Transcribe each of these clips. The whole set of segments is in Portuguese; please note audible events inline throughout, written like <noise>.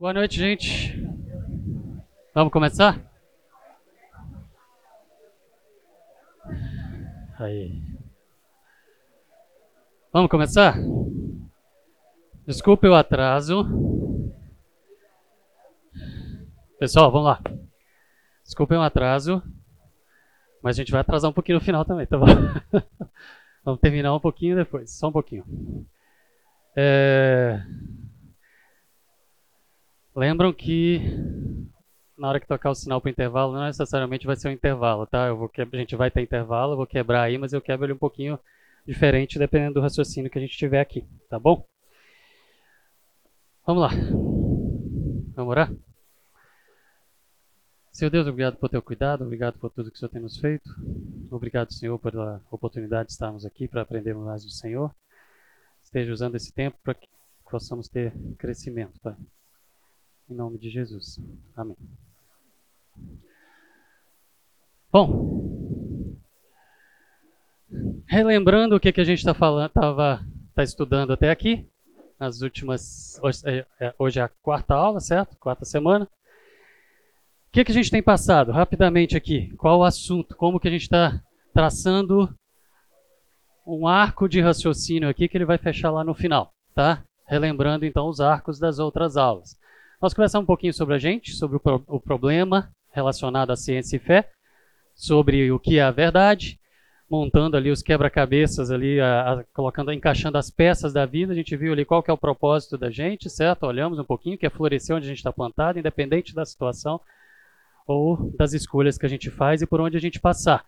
Boa noite, gente. Vamos começar? Aí. Vamos começar? Desculpe o atraso. Pessoal, vamos lá. Desculpe o atraso, mas a gente vai atrasar um pouquinho no final também, tá bom? <laughs> vamos terminar um pouquinho depois, só um pouquinho. É... Lembram que na hora que tocar o sinal para o intervalo, não necessariamente vai ser um intervalo, tá? Eu vou que... A gente vai ter intervalo, eu vou quebrar aí, mas eu quebro ele um pouquinho diferente dependendo do raciocínio que a gente tiver aqui, tá bom? Vamos lá. Vamos orar? Senhor Deus, obrigado por teu cuidado, obrigado por tudo que o Senhor tem nos feito. Obrigado, Senhor, pela oportunidade de estarmos aqui para aprendermos mais do Senhor. Esteja usando esse tempo para que possamos ter crescimento, Pai. Em nome de Jesus. Amém. Bom, relembrando o que, que a gente está falando, estava tá estudando até aqui, nas últimas. Hoje é, é, hoje é a quarta aula, certo? Quarta semana. O que, que a gente tem passado? Rapidamente aqui. Qual o assunto? Como que a gente está traçando um arco de raciocínio aqui que ele vai fechar lá no final, tá? Relembrando então os arcos das outras aulas. Nós conversamos um pouquinho sobre a gente, sobre o, pro, o problema relacionado à ciência e fé, sobre o que é a verdade, montando ali os quebra-cabeças ali, a, a, colocando, encaixando as peças da vida. A gente viu ali qual que é o propósito da gente, certo? Olhamos um pouquinho que é florescer onde a gente está plantado, independente da situação ou das escolhas que a gente faz e por onde a gente passar.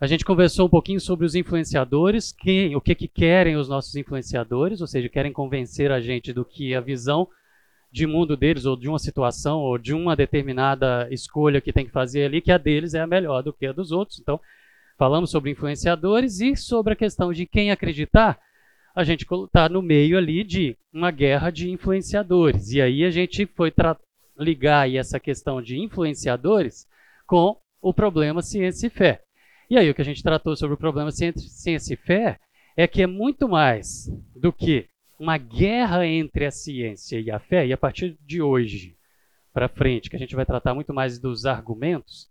A gente conversou um pouquinho sobre os influenciadores, quem, o que, que querem os nossos influenciadores, ou seja, querem convencer a gente do que a visão de mundo deles, ou de uma situação, ou de uma determinada escolha que tem que fazer ali, que a deles é a melhor do que a dos outros. Então, falamos sobre influenciadores e sobre a questão de quem acreditar. A gente está no meio ali de uma guerra de influenciadores. E aí a gente foi ligar aí essa questão de influenciadores com o problema ciência e fé. E aí o que a gente tratou sobre o problema ciência e fé é que é muito mais do que uma guerra entre a ciência e a fé, e a partir de hoje para frente, que a gente vai tratar muito mais dos argumentos,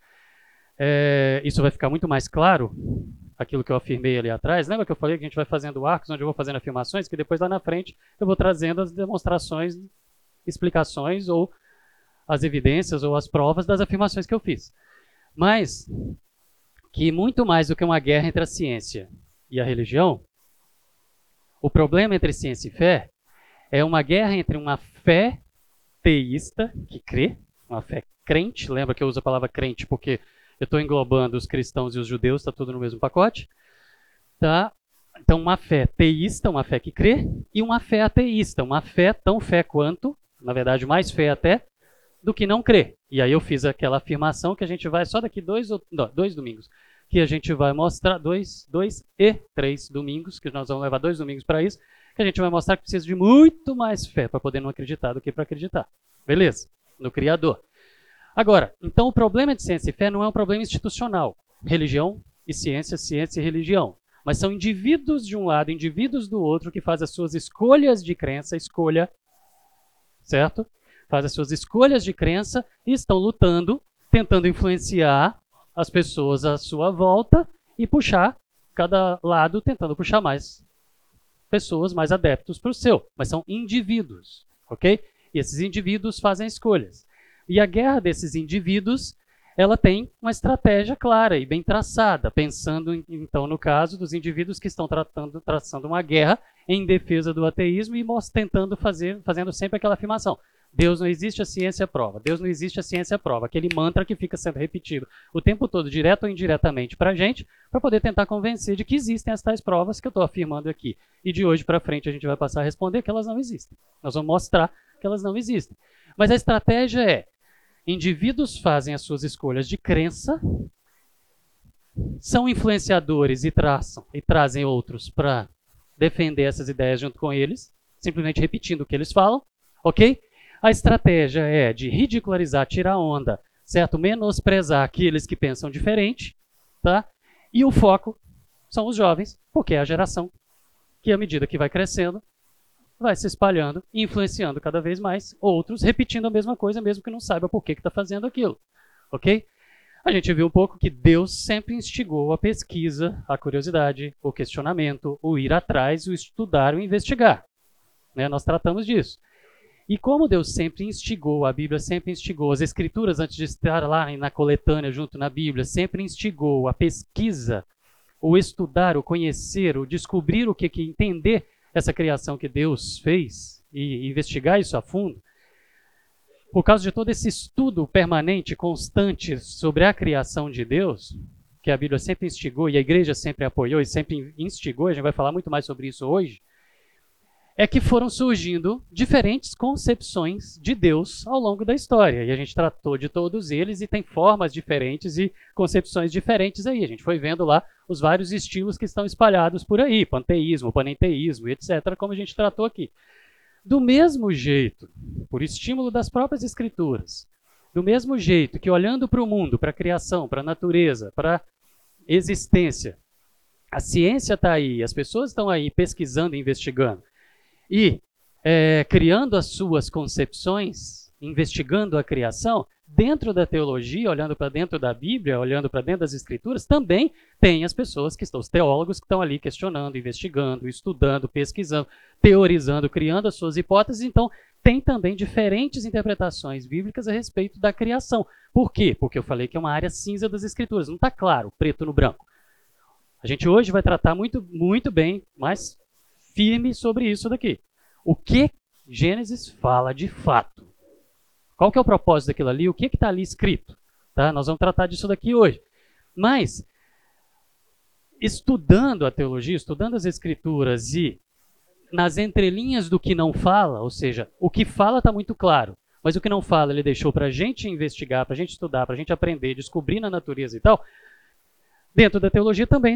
é, isso vai ficar muito mais claro, aquilo que eu afirmei ali atrás. Lembra que eu falei que a gente vai fazendo arcos, onde eu vou fazendo afirmações, que depois lá na frente eu vou trazendo as demonstrações, explicações ou as evidências ou as provas das afirmações que eu fiz. Mas que muito mais do que uma guerra entre a ciência e a religião, o problema entre ciência e fé é uma guerra entre uma fé teísta, que crê, uma fé crente, lembra que eu uso a palavra crente porque eu estou englobando os cristãos e os judeus, está tudo no mesmo pacote. Tá? Então, uma fé teísta, uma fé que crê, e uma fé ateísta, uma fé tão fé quanto, na verdade, mais fé até, do que não crer. E aí eu fiz aquela afirmação que a gente vai só daqui dois, não, dois domingos, que a gente vai mostrar, dois, dois e três domingos, que nós vamos levar dois domingos para isso, que a gente vai mostrar que precisa de muito mais fé para poder não acreditar do que para acreditar. Beleza? No Criador. Agora, então o problema de ciência e fé não é um problema institucional. Religião e ciência, ciência e religião. Mas são indivíduos de um lado, indivíduos do outro, que fazem as suas escolhas de crença, escolha, certo? faz as suas escolhas de crença e estão lutando, tentando influenciar as pessoas à sua volta e puxar cada lado, tentando puxar mais pessoas, mais adeptos para o seu. Mas são indivíduos, ok? E esses indivíduos fazem escolhas. E a guerra desses indivíduos, ela tem uma estratégia clara e bem traçada, pensando então no caso dos indivíduos que estão tratando, traçando uma guerra em defesa do ateísmo e tentando fazer, fazendo sempre aquela afirmação: Deus não existe, a ciência prova. Deus não existe, a ciência prova. Aquele mantra que fica sendo repetido o tempo todo, direto ou indiretamente, para a gente, para poder tentar convencer de que existem as tais provas que eu estou afirmando aqui. E de hoje para frente a gente vai passar a responder que elas não existem. Nós vamos mostrar que elas não existem. Mas a estratégia é: indivíduos fazem as suas escolhas de crença, são influenciadores e traçam e trazem outros para defender essas ideias junto com eles, simplesmente repetindo o que eles falam, ok? A estratégia é de ridicularizar, tirar onda, certo? Menosprezar aqueles que pensam diferente, tá? E o foco são os jovens, porque é a geração que, à medida que vai crescendo, vai se espalhando influenciando cada vez mais outros, repetindo a mesma coisa, mesmo que não saiba por que está fazendo aquilo. Ok? A gente viu um pouco que Deus sempre instigou a pesquisa, a curiosidade, o questionamento, o ir atrás, o estudar, o investigar. Né? Nós tratamos disso. E como Deus sempre instigou, a Bíblia sempre instigou, as Escrituras, antes de estar lá na coletânea junto na Bíblia, sempre instigou a pesquisa, o estudar, o conhecer, o descobrir o que, que entender essa criação que Deus fez e investigar isso a fundo. Por causa de todo esse estudo permanente, constante sobre a criação de Deus, que a Bíblia sempre instigou e a igreja sempre apoiou e sempre instigou, a gente vai falar muito mais sobre isso hoje é que foram surgindo diferentes concepções de Deus ao longo da história. E a gente tratou de todos eles e tem formas diferentes e concepções diferentes aí. A gente foi vendo lá os vários estilos que estão espalhados por aí, panteísmo, panenteísmo, etc., como a gente tratou aqui. Do mesmo jeito, por estímulo das próprias escrituras, do mesmo jeito que olhando para o mundo, para a criação, para a natureza, para a existência, a ciência está aí, as pessoas estão aí pesquisando e investigando e é, criando as suas concepções, investigando a criação, dentro da teologia, olhando para dentro da Bíblia, olhando para dentro das Escrituras, também tem as pessoas que estão, os teólogos que estão ali questionando, investigando, estudando, pesquisando, teorizando, criando as suas hipóteses. Então, tem também diferentes interpretações bíblicas a respeito da criação. Por quê? Porque eu falei que é uma área cinza das Escrituras, não está claro, preto no branco. A gente hoje vai tratar muito, muito bem, mais firme sobre isso daqui. O que Gênesis fala de fato? Qual que é o propósito daquilo ali? O que está ali escrito? Tá? Nós vamos tratar disso daqui hoje. Mas, estudando a teologia, estudando as escrituras e nas entrelinhas do que não fala, ou seja, o que fala está muito claro, mas o que não fala ele deixou para a gente investigar, para a gente estudar, para a gente aprender, descobrir na natureza e tal. Dentro da teologia também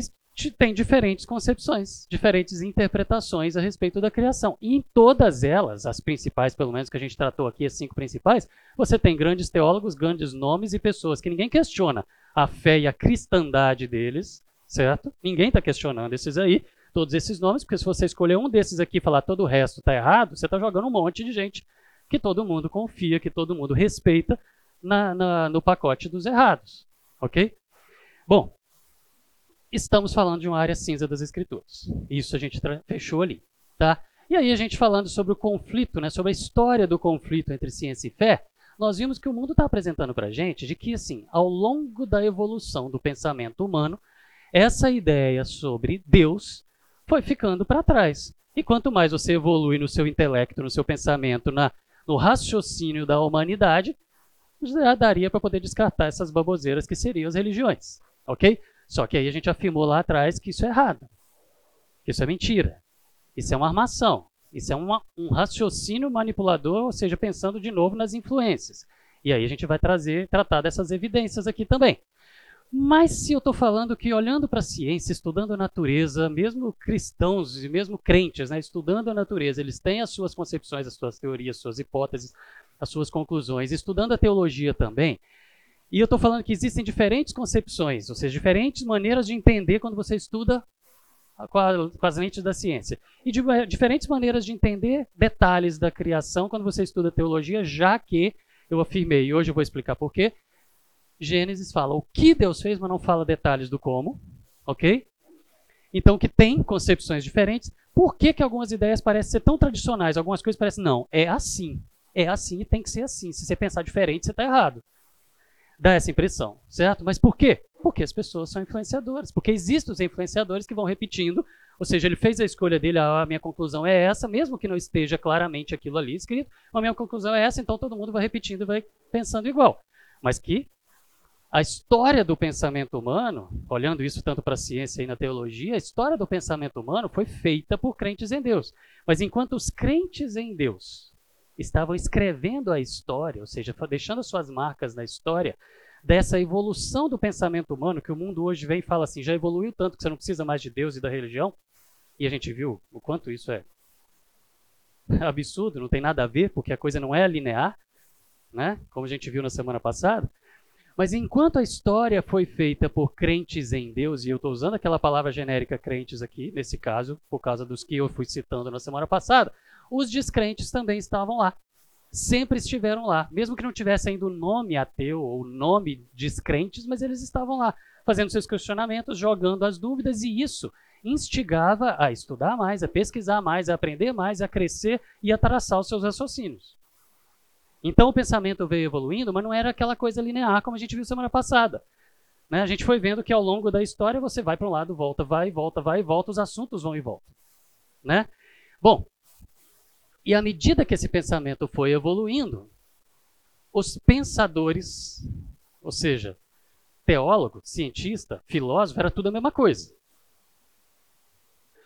tem diferentes concepções, diferentes interpretações a respeito da criação. E em todas elas, as principais, pelo menos que a gente tratou aqui, as cinco principais, você tem grandes teólogos, grandes nomes e pessoas que ninguém questiona a fé e a cristandade deles, certo? Ninguém está questionando esses aí, todos esses nomes, porque se você escolher um desses aqui e falar todo o resto está errado, você está jogando um monte de gente que todo mundo confia, que todo mundo respeita na, na, no pacote dos errados, ok? Bom, estamos falando de uma área cinza das escrituras. Isso a gente fechou ali, tá? E aí a gente falando sobre o conflito, né, sobre a história do conflito entre ciência e fé, nós vimos que o mundo está apresentando para a gente de que, assim, ao longo da evolução do pensamento humano, essa ideia sobre Deus foi ficando para trás. E quanto mais você evolui no seu intelecto, no seu pensamento, na, no raciocínio da humanidade, já daria para poder descartar essas baboseiras que seriam as religiões, ok? Só que aí a gente afirmou lá atrás que isso é errado. Que isso é mentira. Isso é uma armação. Isso é uma, um raciocínio manipulador, ou seja, pensando de novo nas influências. E aí a gente vai trazer, tratar dessas evidências aqui também. Mas se eu estou falando que olhando para a ciência, estudando a natureza, mesmo cristãos e mesmo crentes, né, estudando a natureza, eles têm as suas concepções, as suas teorias, as suas hipóteses, as suas conclusões, estudando a teologia também, e eu estou falando que existem diferentes concepções, ou seja, diferentes maneiras de entender quando você estuda com, a, com as lentes da ciência. E de, diferentes maneiras de entender detalhes da criação quando você estuda teologia, já que eu afirmei, e hoje eu vou explicar por quê, Gênesis fala o que Deus fez, mas não fala detalhes do como, ok? Então, que tem concepções diferentes. Por que, que algumas ideias parecem ser tão tradicionais? Algumas coisas parecem, não, é assim. É assim e tem que ser assim. Se você pensar diferente, você está errado dá essa impressão, certo? Mas por quê? Porque as pessoas são influenciadoras, porque existem os influenciadores que vão repetindo, ou seja, ele fez a escolha dele, ah, a minha conclusão é essa, mesmo que não esteja claramente aquilo ali escrito, a minha conclusão é essa, então todo mundo vai repetindo e vai pensando igual. Mas que a história do pensamento humano, olhando isso tanto para a ciência e na teologia, a história do pensamento humano foi feita por crentes em Deus. Mas enquanto os crentes em Deus estavam escrevendo a história, ou seja, deixando suas marcas na história dessa evolução do pensamento humano que o mundo hoje vem e fala assim, já evoluiu tanto que você não precisa mais de Deus e da religião. E a gente viu o quanto isso é absurdo, não tem nada a ver, porque a coisa não é linear, né? Como a gente viu na semana passada. Mas enquanto a história foi feita por crentes em Deus, e eu estou usando aquela palavra genérica crentes aqui, nesse caso, por causa dos que eu fui citando na semana passada, os descrentes também estavam lá. Sempre estiveram lá, mesmo que não tivesse ainda o nome ateu ou nome descrentes, mas eles estavam lá, fazendo seus questionamentos, jogando as dúvidas, e isso instigava a estudar mais, a pesquisar mais, a aprender mais, a crescer e a traçar os seus raciocínios. Então o pensamento veio evoluindo, mas não era aquela coisa linear como a gente viu semana passada. Né? A gente foi vendo que ao longo da história você vai para um lado, volta, vai, volta, vai volta, os assuntos vão e voltam. Né? Bom, e à medida que esse pensamento foi evoluindo, os pensadores, ou seja, teólogo, cientista, filósofo, era tudo a mesma coisa.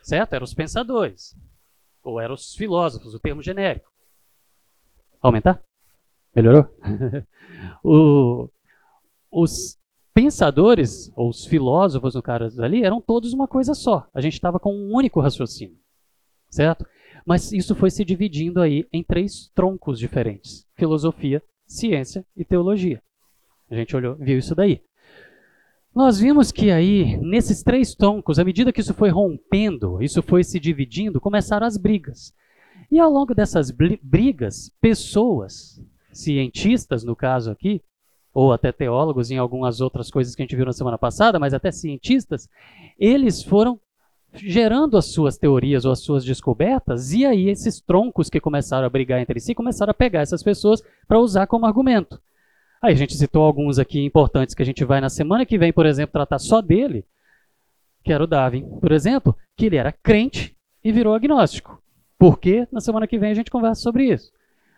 Certo? Eram os pensadores. Ou eram os filósofos, o termo genérico. Aumentar? Melhorou? <laughs> o, os pensadores, ou os filósofos, no caso ali, eram todos uma coisa só. A gente estava com um único raciocínio. Certo? Mas isso foi se dividindo aí em três troncos diferentes: filosofia, ciência e teologia. A gente olhou, viu isso daí. Nós vimos que aí, nesses três troncos, à medida que isso foi rompendo, isso foi se dividindo, começaram as brigas. E ao longo dessas brigas, pessoas, cientistas no caso aqui, ou até teólogos em algumas outras coisas que a gente viu na semana passada, mas até cientistas, eles foram gerando as suas teorias ou as suas descobertas, e aí esses troncos que começaram a brigar entre si começaram a pegar essas pessoas para usar como argumento. Aí a gente citou alguns aqui importantes que a gente vai na semana que vem, por exemplo, tratar só dele, que era o Darwin, por exemplo, que ele era crente e virou agnóstico. Por quê? Na semana que vem a gente conversa sobre isso.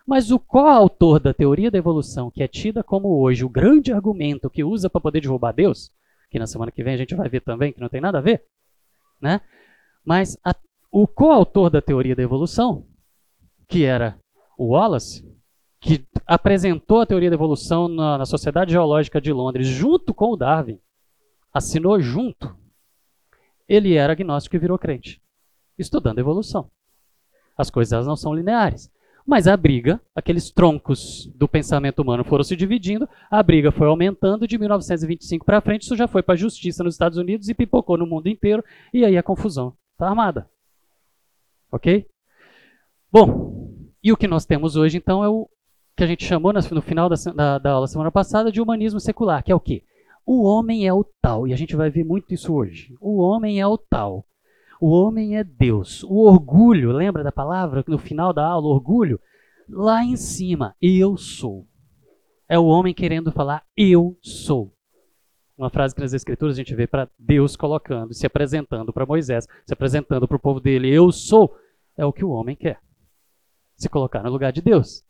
Mas o coautor da teoria da evolução, que é tida como hoje o grande argumento que usa para poder derrubar Deus, que na semana que vem a gente vai ver também que não tem nada a ver, né? Mas a, o coautor da teoria da evolução, que era o Wallace, que apresentou a teoria da evolução na, na Sociedade Geológica de Londres junto com o Darwin, assinou junto, ele era agnóstico e virou crente, estudando evolução. As coisas não são lineares. Mas a briga, aqueles troncos do pensamento humano foram se dividindo, a briga foi aumentando de 1925 para frente, isso já foi para a justiça nos Estados Unidos e pipocou no mundo inteiro, e aí a confusão está armada. Ok? Bom, e o que nós temos hoje então é o que a gente chamou no final da, da, da aula semana passada de humanismo secular, que é o quê? O homem é o tal, e a gente vai ver muito isso hoje. O homem é o tal. O homem é Deus. O orgulho, lembra da palavra no final da aula? Orgulho? Lá em cima, eu sou. É o homem querendo falar, eu sou. Uma frase que nas Escrituras a gente vê para Deus colocando, se apresentando para Moisés, se apresentando para o povo dele, eu sou. É o que o homem quer. Se colocar no lugar de Deus.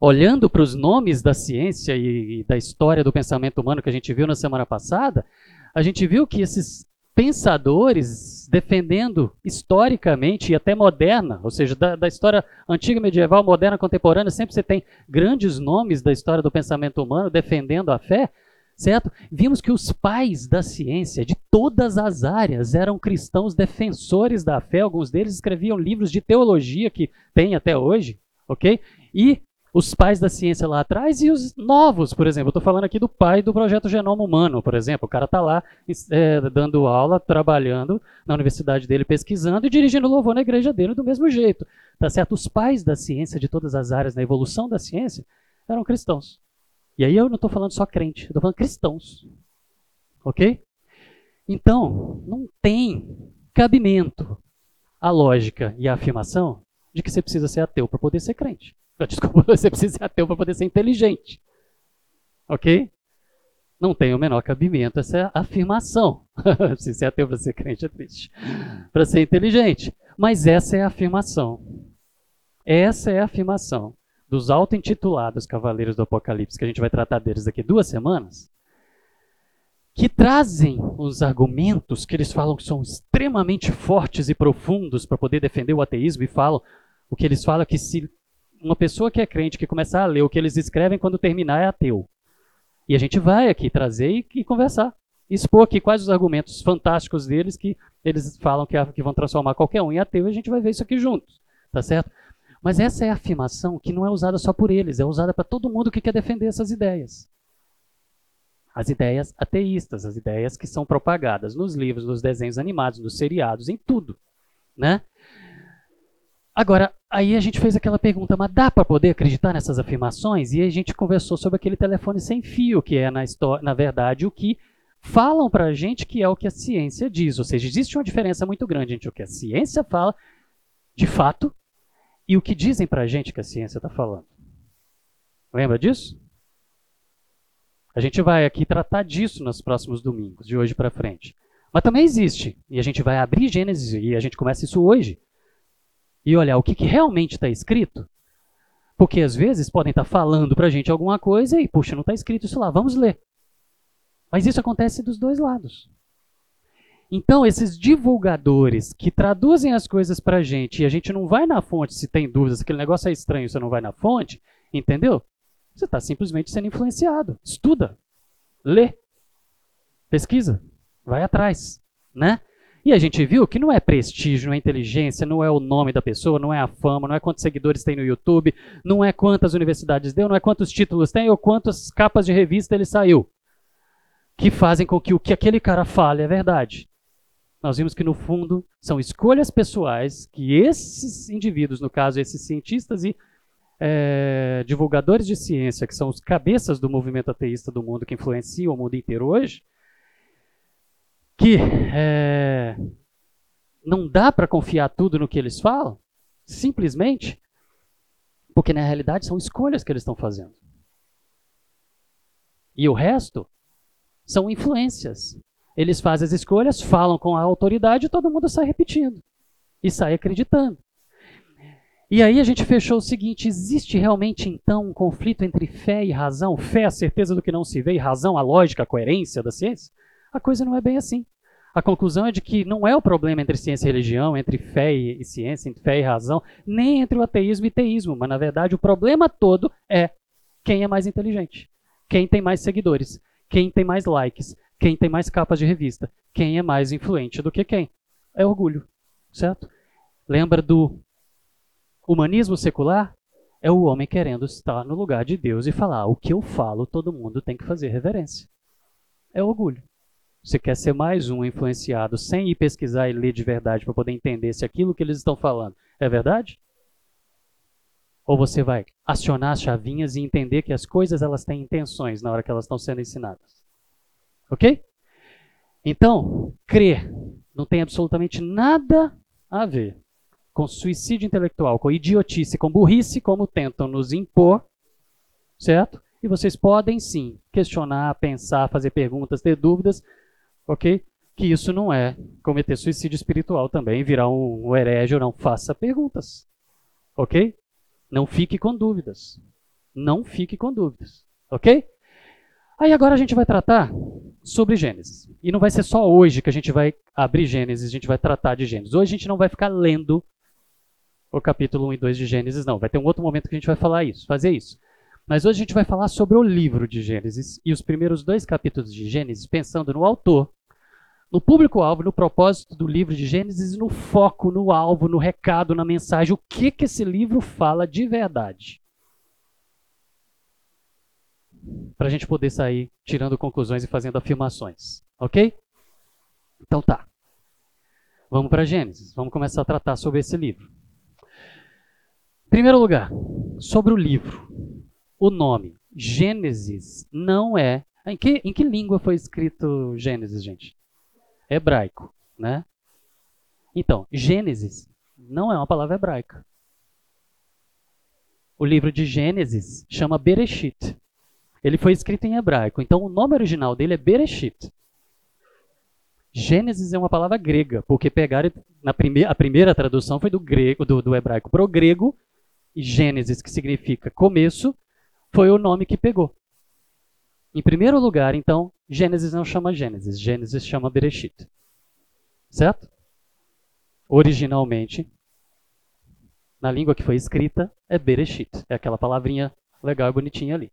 Olhando para os nomes da ciência e da história do pensamento humano que a gente viu na semana passada, a gente viu que esses pensadores defendendo historicamente e até moderna, ou seja, da, da, história antiga, medieval, moderna, contemporânea, sempre você tem grandes nomes da história do pensamento humano defendendo a fé, certo? Vimos que os pais da ciência de todas as áreas eram cristãos defensores da fé, alguns deles escreviam livros de teologia que tem até hoje, ok? E os pais da ciência lá atrás e os novos, por exemplo. Estou falando aqui do pai do projeto Genoma Humano, por exemplo. O cara está lá é, dando aula, trabalhando na universidade dele, pesquisando e dirigindo louvor na igreja dele do mesmo jeito. Tá certo? Os pais da ciência de todas as áreas, na evolução da ciência, eram cristãos. E aí eu não estou falando só crente, estou falando cristãos. Ok? Então, não tem cabimento a lógica e a afirmação de que você precisa ser ateu para poder ser crente. <laughs> Desculpa, você precisa ser ateu para poder ser inteligente. Ok? Não tem o menor cabimento essa afirmação. <laughs> Se ser ateu para ser crente é triste. Para ser inteligente. Mas essa é a afirmação. Essa é a afirmação dos auto-intitulados Cavaleiros do Apocalipse, que a gente vai tratar deles daqui duas semanas, que trazem os argumentos que eles falam que são extremamente fortes e profundos para poder defender o ateísmo e falam o que eles falam é que se uma pessoa que é crente que começar a ler o que eles escrevem quando terminar é ateu. E a gente vai aqui trazer e, e conversar. Expor aqui quais os argumentos fantásticos deles que eles falam que, que vão transformar qualquer um em ateu e a gente vai ver isso aqui juntos. Tá certo? Mas essa é a afirmação que não é usada só por eles, é usada para todo mundo que quer defender essas ideias. As ideias ateístas, as ideias que são propagadas nos livros, nos desenhos animados, nos seriados, em tudo. Né? Agora, aí a gente fez aquela pergunta, mas dá para poder acreditar nessas afirmações? E a gente conversou sobre aquele telefone sem fio, que é, na, história, na verdade, o que falam para a gente que é o que a ciência diz. Ou seja, existe uma diferença muito grande entre o que a ciência fala, de fato, e o que dizem para a gente que a ciência está falando. Lembra disso? A gente vai aqui tratar disso nos próximos domingos, de hoje para frente. Mas também existe, e a gente vai abrir Gênesis, e a gente começa isso hoje e olhar o que, que realmente está escrito, porque às vezes podem estar tá falando para a gente alguma coisa e, puxa, não está escrito isso lá, vamos ler. Mas isso acontece dos dois lados. Então, esses divulgadores que traduzem as coisas para a gente e a gente não vai na fonte se tem dúvidas, aquele negócio é estranho, você não vai na fonte, entendeu? Você está simplesmente sendo influenciado. Estuda, lê, pesquisa, vai atrás, né? E a gente viu que não é prestígio, não é inteligência, não é o nome da pessoa, não é a fama, não é quantos seguidores tem no YouTube, não é quantas universidades deu, não é quantos títulos tem ou quantas capas de revista ele saiu. Que fazem com que o que aquele cara fale é verdade. Nós vimos que no fundo são escolhas pessoais que esses indivíduos, no caso esses cientistas e é, divulgadores de ciência, que são os cabeças do movimento ateísta do mundo, que influenciam o mundo inteiro hoje, que é, não dá para confiar tudo no que eles falam, simplesmente porque na realidade são escolhas que eles estão fazendo. E o resto são influências. Eles fazem as escolhas, falam com a autoridade e todo mundo sai repetindo e sai acreditando. E aí a gente fechou o seguinte: existe realmente então um conflito entre fé e razão? Fé, a certeza do que não se vê, e razão, a lógica, a coerência da ciência? A coisa não é bem assim. A conclusão é de que não é o problema entre ciência e religião, entre fé e ciência, entre fé e razão, nem entre o ateísmo e teísmo, mas na verdade o problema todo é quem é mais inteligente, quem tem mais seguidores, quem tem mais likes, quem tem mais capas de revista, quem é mais influente do que quem. É orgulho, certo? Lembra do humanismo secular? É o homem querendo estar no lugar de Deus e falar: o que eu falo, todo mundo tem que fazer reverência. É orgulho. Você quer ser mais um influenciado sem ir pesquisar e ler de verdade para poder entender se aquilo que eles estão falando é verdade? Ou você vai acionar as chavinhas e entender que as coisas elas têm intenções na hora que elas estão sendo ensinadas? Ok? Então, crer não tem absolutamente nada a ver com suicídio intelectual, com idiotice, com burrice, como tentam nos impor, certo? E vocês podem sim questionar, pensar, fazer perguntas, ter dúvidas, ok? Que isso não é cometer suicídio espiritual também, virar um, um herege ou não. Faça perguntas, ok? Não fique com dúvidas. Não fique com dúvidas, ok? Aí agora a gente vai tratar sobre Gênesis. E não vai ser só hoje que a gente vai abrir Gênesis, a gente vai tratar de Gênesis. Hoje a gente não vai ficar lendo o capítulo 1 e 2 de Gênesis, não. Vai ter um outro momento que a gente vai falar isso, fazer isso. Mas hoje a gente vai falar sobre o livro de Gênesis e os primeiros dois capítulos de Gênesis, pensando no autor, no público-alvo, no propósito do livro de Gênesis, no foco, no alvo, no recado, na mensagem, o que, que esse livro fala de verdade. Para a gente poder sair tirando conclusões e fazendo afirmações. Ok? Então tá. Vamos para Gênesis. Vamos começar a tratar sobre esse livro. Em primeiro lugar, sobre o livro o nome Gênesis não é. Em que, em que língua foi escrito Gênesis, gente? Hebraico, né? Então, Gênesis não é uma palavra hebraica. O livro de Gênesis chama Bereshit. Ele foi escrito em hebraico, então o nome original dele é Bereshit. Gênesis é uma palavra grega, porque pegaram na primeira, a primeira tradução foi do grego, do, do hebraico para o grego, e Gênesis que significa começo, foi o nome que pegou. Em primeiro lugar, então, Gênesis não chama Gênesis, Gênesis chama Bereshit. Certo? Originalmente, na língua que foi escrita, é Bereshit. É aquela palavrinha legal e bonitinha ali.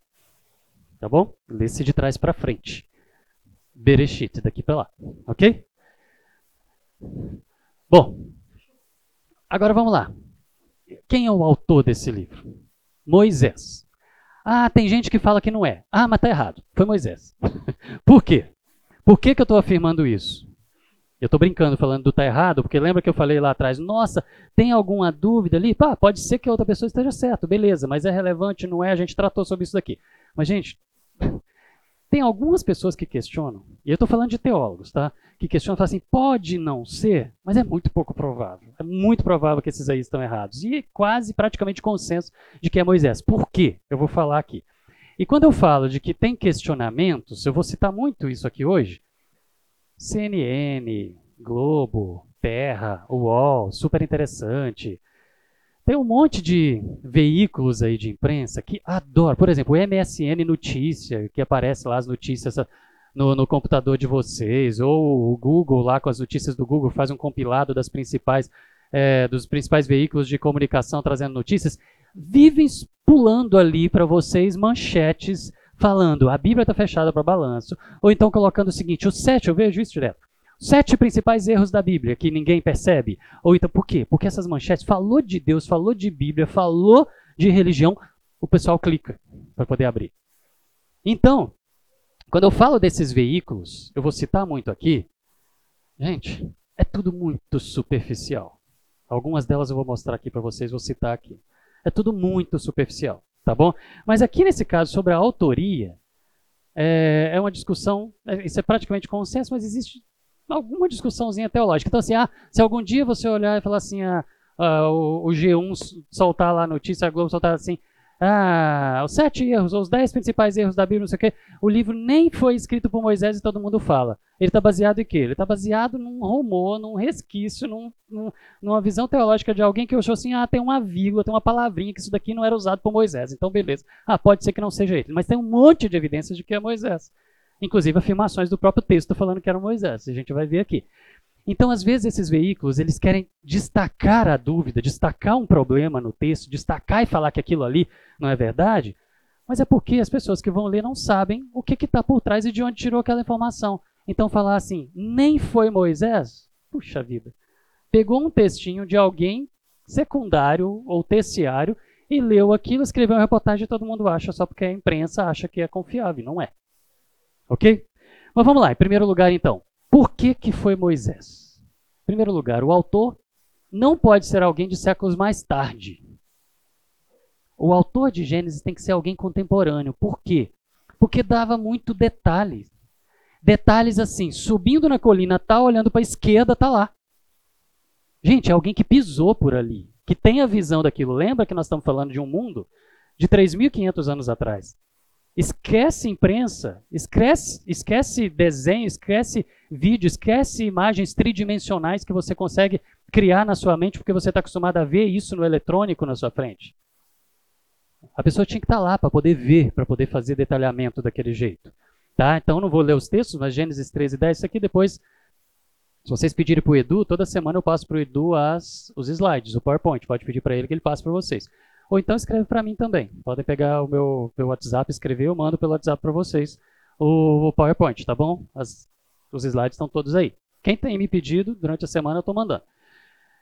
Tá bom? Lê-se de trás para frente. Bereshit, daqui para lá. Ok? Bom, agora vamos lá. Quem é o autor desse livro? Moisés. Ah, tem gente que fala que não é. Ah, mas está errado. Foi Moisés. <laughs> Por quê? Por que, que eu estou afirmando isso? Eu estou brincando falando do tá errado, porque lembra que eu falei lá atrás, nossa, tem alguma dúvida ali? Pá, pode ser que a outra pessoa esteja certo, beleza, mas é relevante, não é? A gente tratou sobre isso daqui. Mas, gente, tem algumas pessoas que questionam, e eu estou falando de teólogos, tá? Que questionam e falam assim, pode não ser, mas é muito pouco provável. É muito provável que esses aí estão errados. E quase praticamente consenso de que é Moisés. Por quê? Eu vou falar aqui. E quando eu falo de que tem questionamentos, eu vou citar muito isso aqui hoje, CNN, Globo, Terra, UOL, super interessante. Tem um monte de veículos aí de imprensa que adoram. Por exemplo, o MSN Notícia, que aparece lá as notícias no, no, computador de vocês, ou o Google lá com as notícias do Google faz um compilado das principais, é, dos principais veículos de comunicação trazendo notícias. Vivem pulando ali para vocês manchetes falando a Bíblia está fechada para balanço, ou então colocando o seguinte, os sete, eu vejo isso direto, sete principais erros da Bíblia que ninguém percebe. Ou então, por quê? Porque essas manchetes falou de Deus, falou de Bíblia, falou de religião, o pessoal clica para poder abrir. Então, quando eu falo desses veículos, eu vou citar muito aqui, gente, é tudo muito superficial. Algumas delas eu vou mostrar aqui para vocês, vou citar aqui. É tudo muito superficial tá bom? Mas aqui nesse caso, sobre a autoria, é, é uma discussão, é, isso é praticamente consenso, mas existe alguma discussãozinha teológica. Então, assim, ah, se algum dia você olhar e falar assim, ah, ah, o, o, G1 soltar lá a notícia, a Globo soltar assim, ah, os sete erros, ou os dez principais erros da Bíblia, não sei o quê. O livro nem foi escrito por Moisés e todo mundo fala. Ele está baseado em quê? Ele está baseado num rumor, num resquício, num, num, numa visão teológica de alguém que achou assim, ah, tem uma vírgula, tem uma palavrinha que isso daqui não era usado por Moisés. Então, beleza. Ah, pode ser que não seja ele. Mas tem um monte de evidências de que é Moisés. Inclusive afirmações do próprio texto falando que era Moisés. A gente vai ver aqui. Então, às vezes, esses veículos, eles querem destacar a dúvida, destacar um problema no texto, destacar e falar que aquilo ali não é verdade, mas é porque as pessoas que vão ler não sabem o que está por trás e de onde tirou aquela informação. Então, falar assim, nem foi Moisés, puxa vida, pegou um textinho de alguém secundário ou terciário e leu aquilo, escreveu uma reportagem e todo mundo acha só porque a imprensa acha que é confiável. Não é. Ok? Mas vamos lá, em primeiro lugar, então. Por que, que foi Moisés? Em primeiro lugar, o autor não pode ser alguém de séculos mais tarde. O autor de Gênesis tem que ser alguém contemporâneo. Por quê? Porque dava muito detalhes. Detalhes assim, subindo na colina, tá olhando para a esquerda, tá lá. Gente, é alguém que pisou por ali, que tem a visão daquilo. Lembra que nós estamos falando de um mundo de 3.500 anos atrás. Esquece imprensa, esquece, esquece desenho, esquece vídeo, esquece imagens tridimensionais que você consegue criar na sua mente porque você está acostumado a ver isso no eletrônico na sua frente. A pessoa tinha que estar tá lá para poder ver, para poder fazer detalhamento daquele jeito. Tá? Então não vou ler os textos, mas Gênesis 13 10, isso aqui depois, se vocês pedirem para o Edu, toda semana eu passo para o Edu as, os slides, o PowerPoint, pode pedir para ele que ele passe para vocês. Ou então escreve para mim também. Podem pegar o meu, meu WhatsApp, escrever, eu mando pelo WhatsApp para vocês o, o, PowerPoint, tá bom? As, os slides estão todos aí. Quem tem me pedido, durante a semana eu estou mandando.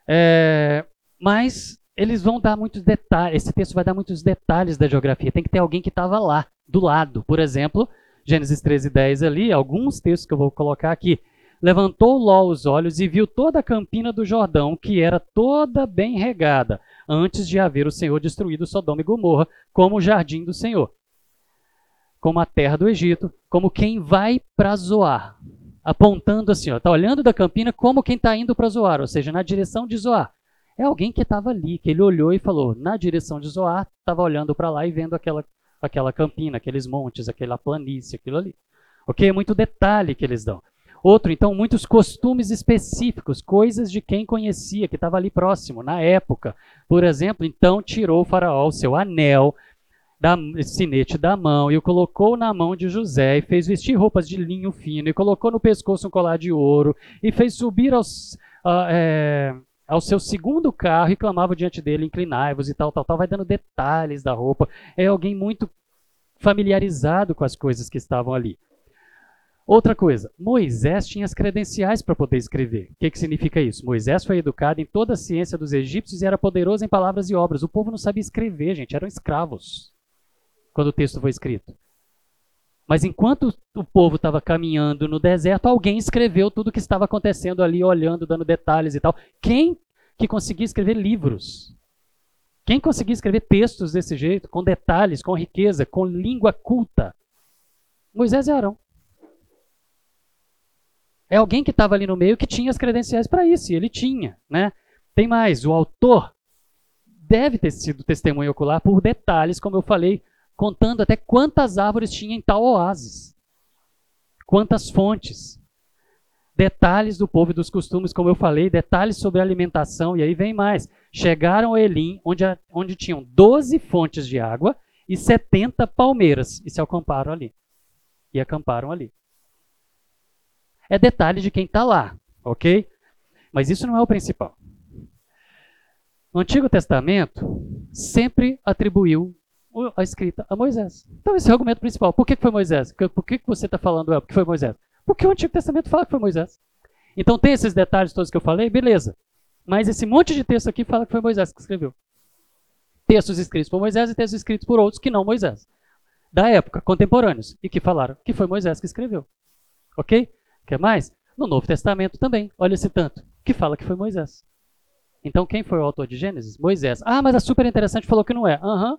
É, mas eles vão dar muitos detalhes, esse texto vai dar muitos detalhes da geografia. Tem que ter alguém que estava lá, do lado. Por exemplo, Gênesis 13, 10 ali, alguns textos que eu vou colocar aqui. Levantou Ló os olhos e viu toda a campina do Jordão, que era toda bem regada, antes de haver o Senhor destruído Sodoma e Gomorra, como o jardim do Senhor, como a terra do Egito, como quem vai para Zoar, apontando assim, está olhando da campina como quem está indo para Zoar, ou seja, na direção de Zoar. É alguém que estava ali, que ele olhou e falou, na direção de Zoar, estava olhando para lá e vendo aquela, aquela campina, aqueles montes, aquela planície, aquilo ali. Ok? É muito detalhe que eles dão. Outro, então, muitos costumes específicos, coisas de quem conhecia, que estava ali próximo, na época. Por exemplo, então tirou o faraó o seu anel, da sinete da mão e o colocou na mão de José e fez vestir roupas de linho fino e colocou no pescoço um colar de ouro e fez subir aos, é, ao seu segundo carro e clamava diante dele, inclinai-vos e tal, tal, tal, vai dando detalhes da roupa. É alguém muito familiarizado com as coisas que estavam ali. Outra coisa, Moisés tinha as credenciais para poder escrever. O que, que significa isso? Moisés foi educado em toda a ciência dos egípcios e era poderoso em palavras e obras. O povo não sabia escrever, gente, eram escravos quando o texto foi escrito. Mas enquanto o povo estava caminhando no deserto, alguém escreveu tudo o que estava acontecendo ali, olhando, dando detalhes e tal. Quem que conseguia escrever livros? Quem conseguia escrever textos desse jeito, com detalhes, com riqueza, com língua culta? Moisés e Arão. É alguém que estava ali no meio que tinha as credenciais para isso, e ele tinha, né? Tem mais, o autor deve ter sido testemunho ocular por detalhes, como eu falei, contando até quantas árvores tinha em tal oásis, quantas fontes, detalhes do povo e dos costumes, como eu falei, detalhes sobre a alimentação, e aí vem mais. Chegaram a Elim, onde, onde tinham 12 fontes de água e 70 palmeiras, e se acamparam ali. E acamparam ali é detalhe de quem está lá, ok? Mas isso não é o principal. O Antigo Testamento sempre atribuiu a escrita a Moisés. Então esse é o argumento principal. Por que foi Moisés? Por que você está falando é porque foi Moisés? Porque o Antigo Testamento fala que foi Moisés. Então tem esses detalhes todos que eu falei, beleza. Mas esse monte de texto aqui fala que foi Moisés que escreveu. Textos escritos por Moisés e textos escritos por outros que não Moisés. Da época, contemporâneos, e que falaram que foi Moisés que escreveu. Ok? Quer mais? No Novo Testamento também, olha esse tanto, que fala que foi Moisés. Então quem foi o autor de Gênesis? Moisés. Ah, mas a super interessante falou que não é. Aham. Uhum.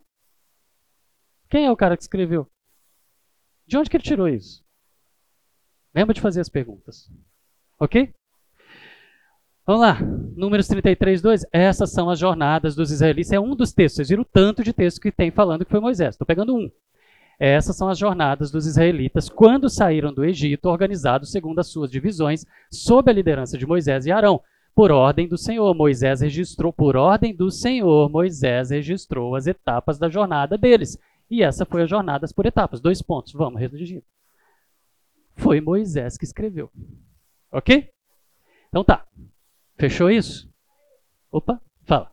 Quem é o cara que escreveu? De onde que ele tirou isso? Lembra de fazer as perguntas. Ok? Vamos lá. Números 33, 2. Essas são as jornadas dos israelitas. É um dos textos. Vocês viram o tanto de texto que tem falando que foi Moisés. Estou pegando um. Essas são as jornadas dos israelitas quando saíram do Egito, organizados segundo as suas divisões, sob a liderança de Moisés e Arão. Por ordem do Senhor, Moisés registrou, por ordem do Senhor, Moisés registrou as etapas da jornada deles. E essa foi as jornadas por etapas. Dois pontos, vamos redigir. Foi Moisés que escreveu. Ok? Então tá. Fechou isso? Opa, fala.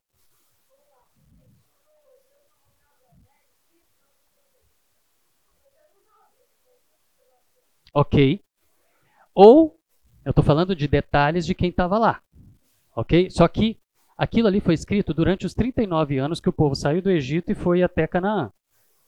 Ok? Ou eu estou falando de detalhes de quem estava lá. Ok? Só que aquilo ali foi escrito durante os 39 anos que o povo saiu do Egito e foi até Canaã,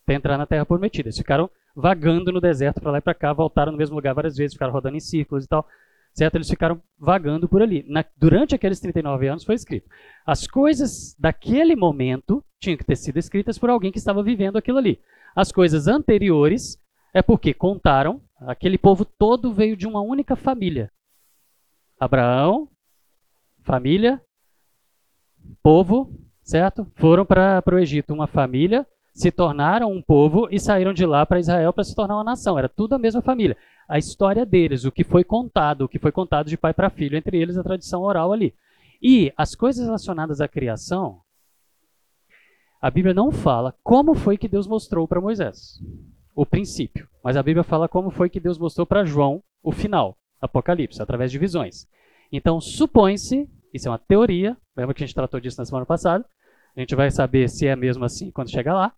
para entrar na Terra Prometida. Eles ficaram vagando no deserto para lá e para cá, voltaram no mesmo lugar várias vezes, ficaram rodando em círculos e tal. Certo? Eles ficaram vagando por ali. Na, durante aqueles 39 anos foi escrito. As coisas daquele momento tinham que ter sido escritas por alguém que estava vivendo aquilo ali. As coisas anteriores é porque contaram, aquele povo todo veio de uma única família. Abraão, família, povo, certo? Foram para o Egito, uma família, se tornaram um povo e saíram de lá para Israel para se tornar uma nação. Era tudo a mesma família. A história deles, o que foi contado, o que foi contado de pai para filho, entre eles a tradição oral ali. E as coisas relacionadas à criação, a Bíblia não fala como foi que Deus mostrou para Moisés o princípio. Mas a Bíblia fala como foi que Deus mostrou para João o final, Apocalipse, através de visões. Então, supõe-se, isso é uma teoria, lembra que a gente tratou disso na semana passada, a gente vai saber se é mesmo assim quando chegar lá,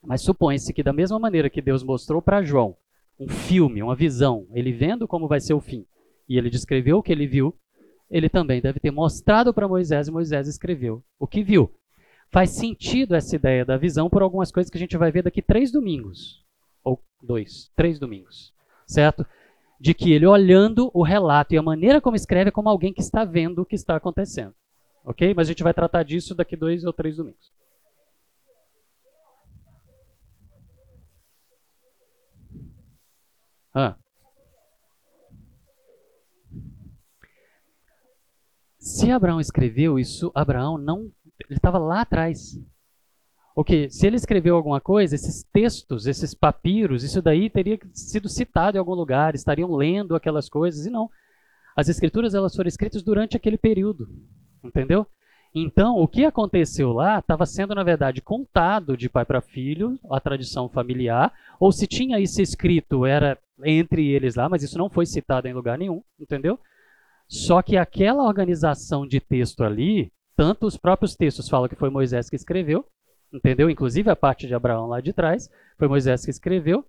mas supõe-se que da mesma maneira que Deus mostrou para João um filme, uma visão, ele vendo como vai ser o fim, e ele descreveu o que ele viu, ele também deve ter mostrado para Moisés e Moisés escreveu o que viu. Faz sentido essa ideia da visão por algumas coisas que a gente vai ver daqui três domingos. Ou dois, três domingos. Certo? De que ele olhando o relato e a maneira como escreve é como alguém que está vendo o que está acontecendo. Ok? Mas a gente vai tratar disso daqui dois ou três domingos. Ah. Se Abraão escreveu isso, Abraão não ele estava lá atrás. Ok, se ele escreveu alguma coisa, esses textos, esses papiros, isso daí teria sido citado em algum lugar, estariam lendo aquelas coisas, e não. As escrituras elas foram escritas durante aquele período, entendeu? Então, o que aconteceu lá estava sendo, na verdade, contado de pai para filho, a tradição familiar, ou se tinha isso escrito, era entre eles lá, mas isso não foi citado em lugar nenhum, entendeu? Só que aquela organização de texto ali tanto os próprios textos falam que foi Moisés que escreveu, entendeu? Inclusive a parte de Abraão lá de trás, foi Moisés que escreveu.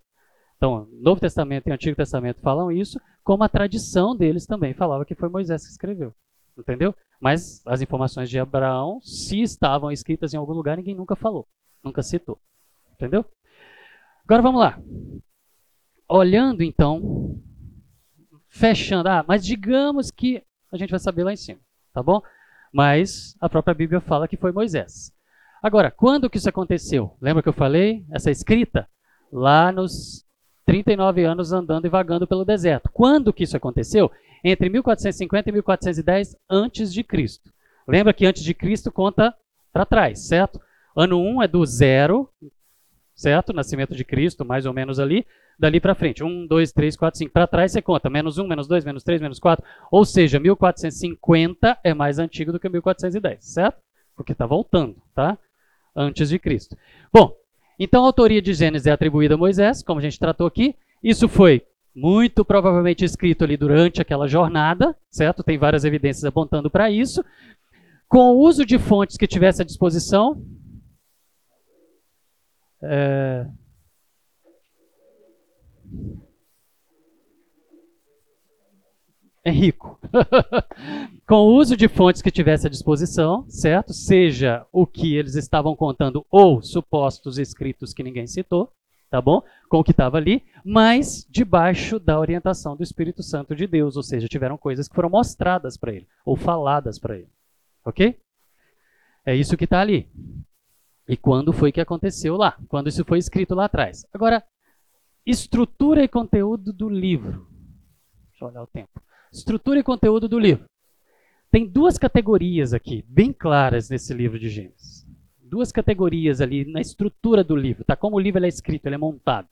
Então, Novo Testamento e Antigo Testamento falam isso, como a tradição deles também falava que foi Moisés que escreveu, entendeu? Mas as informações de Abraão, se estavam escritas em algum lugar, ninguém nunca falou, nunca citou, entendeu? Agora vamos lá. olhando então, fechando, ah, mas digamos que a gente vai saber lá em cima, tá bom? Mas a própria Bíblia fala que foi Moisés. Agora, quando que isso aconteceu? Lembra que eu falei? Essa escrita? Lá nos 39 anos andando e vagando pelo deserto. Quando que isso aconteceu? Entre 1450 e 1410 antes de Cristo. Lembra que antes de Cristo conta para trás, certo? Ano 1 é do zero, certo? Nascimento de Cristo, mais ou menos ali. Dali para frente, 1, 2, 3, 4, 5. Para trás você conta menos 1, menos 2, menos 3, menos 4. Ou seja, 1450 é mais antigo do que 1410, certo? Porque está voltando, tá? Antes de Cristo. Bom, então a autoria de Gênesis é atribuída a Moisés, como a gente tratou aqui. Isso foi muito provavelmente escrito ali durante aquela jornada, certo? Tem várias evidências apontando para isso. Com o uso de fontes que tivesse à disposição. É... é rico. <laughs> Com o uso de fontes que tivesse à disposição, certo? Seja o que eles estavam contando ou supostos escritos que ninguém citou, tá bom? Com o que estava ali, mas debaixo da orientação do Espírito Santo de Deus, ou seja, tiveram coisas que foram mostradas para ele ou faladas para ele. OK? É isso que está ali. E quando foi que aconteceu lá? Quando isso foi escrito lá atrás. Agora, estrutura e conteúdo do livro. Deixa eu olhar o tempo. Estrutura e conteúdo do livro. Tem duas categorias aqui, bem claras nesse livro de Gênesis. Duas categorias ali na estrutura do livro, tá? Como o livro é escrito, ele é montado.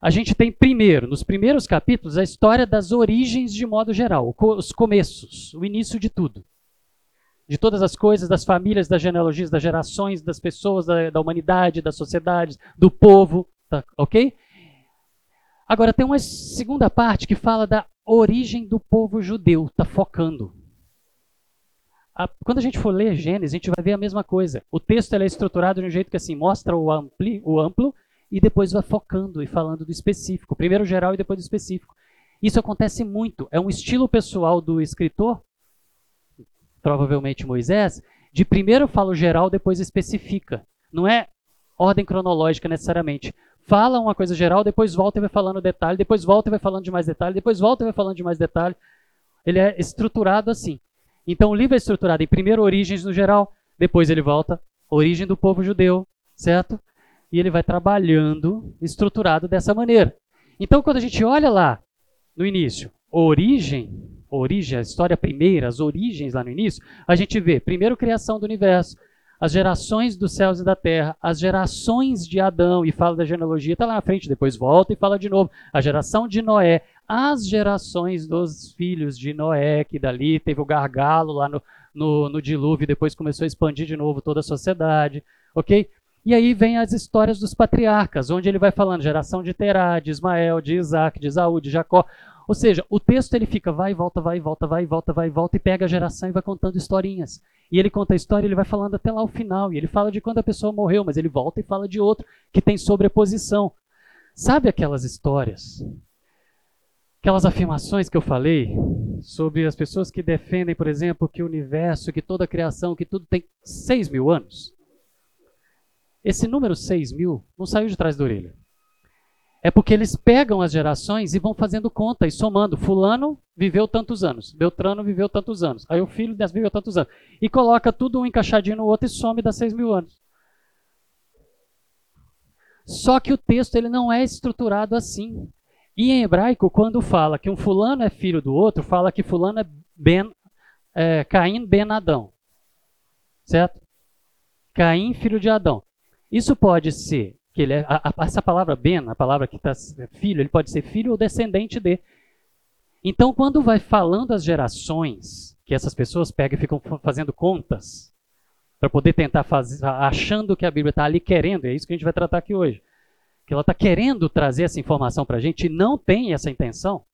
A gente tem primeiro, nos primeiros capítulos, a história das origens de modo geral, os começos, o início de tudo. De todas as coisas, das famílias, das genealogias, das gerações, das pessoas, da, da humanidade, das sociedades, do povo, tá, ok? Agora tem uma segunda parte que fala da origem do povo judeu, está focando. Quando a gente for ler Gênesis, a gente vai ver a mesma coisa. O texto é estruturado de um jeito que assim mostra o, ampli, o amplo e depois vai focando e falando do específico. Primeiro o geral e depois do específico. Isso acontece muito. É um estilo pessoal do escritor, provavelmente Moisés, de primeiro fala o geral, depois especifica. Não é ordem cronológica necessariamente fala uma coisa geral, depois volta e vai falando detalhe, depois volta e vai falando de mais detalhe, depois volta e vai falando de mais detalhe. Ele é estruturado assim. Então o livro é estruturado em primeiro origens no geral, depois ele volta origem do povo judeu, certo? E ele vai trabalhando estruturado dessa maneira. Então quando a gente olha lá no início, origem, origem, a história primeira, as origens lá no início, a gente vê primeiro criação do universo, as gerações dos céus e da terra, as gerações de Adão, e fala da genealogia, está lá na frente, depois volta e fala de novo, a geração de Noé, as gerações dos filhos de Noé, que dali teve o gargalo lá no, no, no dilúvio, depois começou a expandir de novo toda a sociedade, ok? E aí vem as histórias dos patriarcas, onde ele vai falando geração de Terá, de Ismael, de Isaac, de Isaú, de Jacó. Ou seja, o texto ele fica vai e volta, vai e volta, vai e volta, vai e volta e pega a geração e vai contando historinhas. E ele conta a história, ele vai falando até lá o final, e ele fala de quando a pessoa morreu, mas ele volta e fala de outro que tem sobreposição. Sabe aquelas histórias? Aquelas afirmações que eu falei sobre as pessoas que defendem, por exemplo, que o universo, que toda a criação, que tudo tem 6 mil anos? Esse número 6 mil não saiu de trás da orelha. É porque eles pegam as gerações e vão fazendo conta e somando. Fulano viveu tantos anos, Beltrano viveu tantos anos, aí o filho desse viveu tantos anos. E coloca tudo um encaixadinho no outro e some das seis mil anos. Só que o texto ele não é estruturado assim. E em hebraico, quando fala que um fulano é filho do outro, fala que fulano é, ben, é Caim ben Adão. Certo? Caim, filho de Adão. Isso pode ser que ele é, a, a, essa palavra ben, a palavra que está filho, ele pode ser filho ou descendente de. Então, quando vai falando as gerações, que essas pessoas pegam e ficam fazendo contas, para poder tentar fazer, achando que a Bíblia está ali querendo, é isso que a gente vai tratar aqui hoje, que ela está querendo trazer essa informação para a gente e não tem essa intenção,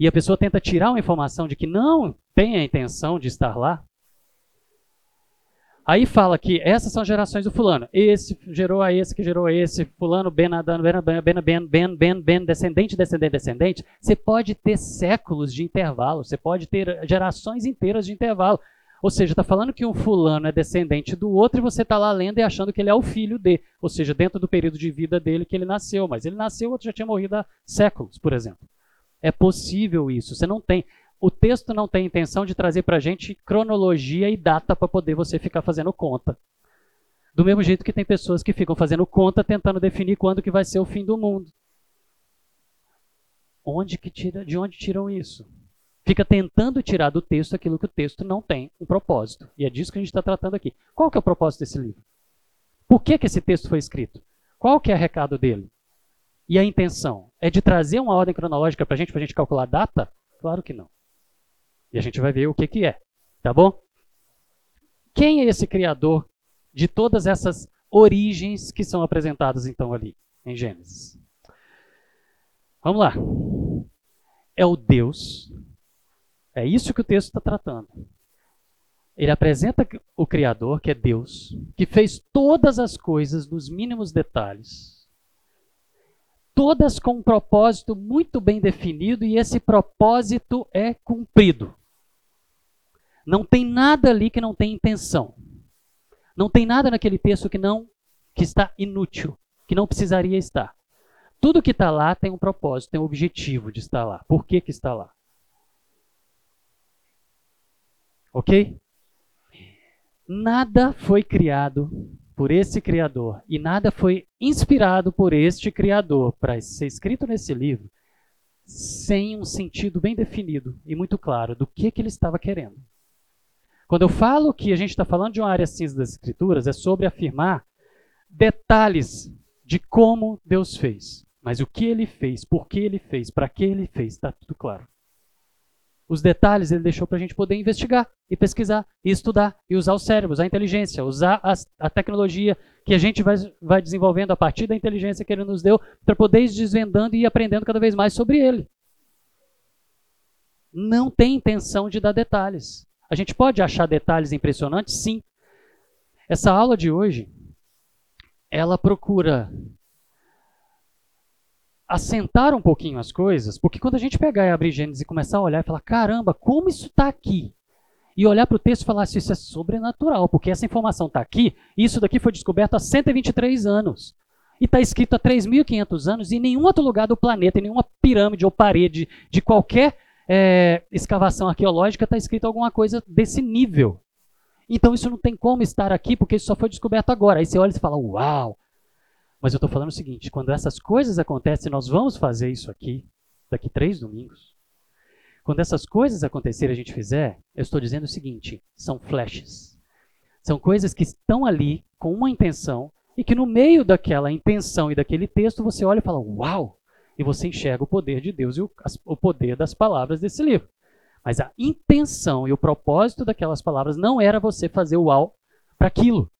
e a pessoa tenta tirar uma informação de que não tem a intenção de estar lá, Aí fala que essas são gerações do fulano. Esse gerou a esse, que gerou a esse, fulano, ben, Adano, ben, ben, ben, ben, ben, ben, descendente, descendente, descendente. Você pode ter séculos de intervalo, você pode ter gerações inteiras de intervalo. Ou seja, está falando que um fulano é descendente do outro e você está lá lendo e achando que ele é o filho de. Ou seja, dentro do período de vida dele que ele nasceu. Mas ele nasceu, o outro já tinha morrido há séculos, por exemplo. É possível isso. Você não tem. O texto não tem intenção de trazer para a gente cronologia e data para poder você ficar fazendo conta. Do mesmo jeito que tem pessoas que ficam fazendo conta tentando definir quando que vai ser o fim do mundo. Onde que tira, de onde tiram isso? Fica tentando tirar do texto aquilo que o texto não tem um propósito. E é disso que a gente está tratando aqui. Qual que é o propósito desse livro? Por que, que esse texto foi escrito? Qual que é o recado dele? E a intenção? É de trazer uma ordem cronológica para a gente, para a gente calcular a data? Claro que não. E a gente vai ver o que, que é. Tá bom? Quem é esse criador de todas essas origens que são apresentadas então ali em Gênesis. Vamos lá. É o Deus. É isso que o texto está tratando. Ele apresenta o Criador, que é Deus, que fez todas as coisas nos mínimos detalhes, todas com um propósito muito bem definido, e esse propósito é cumprido. Não tem nada ali que não tem intenção. Não tem nada naquele texto que não que está inútil, que não precisaria estar. Tudo que está lá tem um propósito, tem um objetivo de estar lá. Por que, que está lá? Ok? Nada foi criado por esse Criador e nada foi inspirado por este Criador para ser escrito nesse livro sem um sentido bem definido e muito claro do que, que ele estava querendo. Quando eu falo que a gente está falando de uma área cinza das Escrituras, é sobre afirmar detalhes de como Deus fez. Mas o que ele fez, por que ele fez, para que ele fez, está tudo claro. Os detalhes ele deixou para a gente poder investigar e pesquisar e estudar e usar o cérebro, usar a inteligência, usar a, a tecnologia que a gente vai, vai desenvolvendo a partir da inteligência que ele nos deu para poder ir desvendando e ir aprendendo cada vez mais sobre ele. Não tem intenção de dar detalhes. A gente pode achar detalhes impressionantes? Sim. Essa aula de hoje, ela procura assentar um pouquinho as coisas, porque quando a gente pegar e abrir Gênesis e começar a olhar e falar, caramba, como isso está aqui? E olhar para o texto e falar, assim, isso é sobrenatural, porque essa informação está aqui, isso daqui foi descoberto há 123 anos. E está escrito há 3.500 anos, e em nenhum outro lugar do planeta, em nenhuma pirâmide ou parede de qualquer é, escavação arqueológica está escrito alguma coisa desse nível. Então isso não tem como estar aqui porque isso só foi descoberto agora. Aí você olha e fala, uau! Mas eu estou falando o seguinte: quando essas coisas acontecem, nós vamos fazer isso aqui daqui três domingos. Quando essas coisas acontecerem a gente fizer, eu estou dizendo o seguinte: são flashes. São coisas que estão ali com uma intenção e que no meio daquela intenção e daquele texto você olha e fala: Uau! E você enxerga o poder de Deus e o, o poder das palavras desse livro. Mas a intenção e o propósito daquelas palavras não era você fazer o uau para aquilo.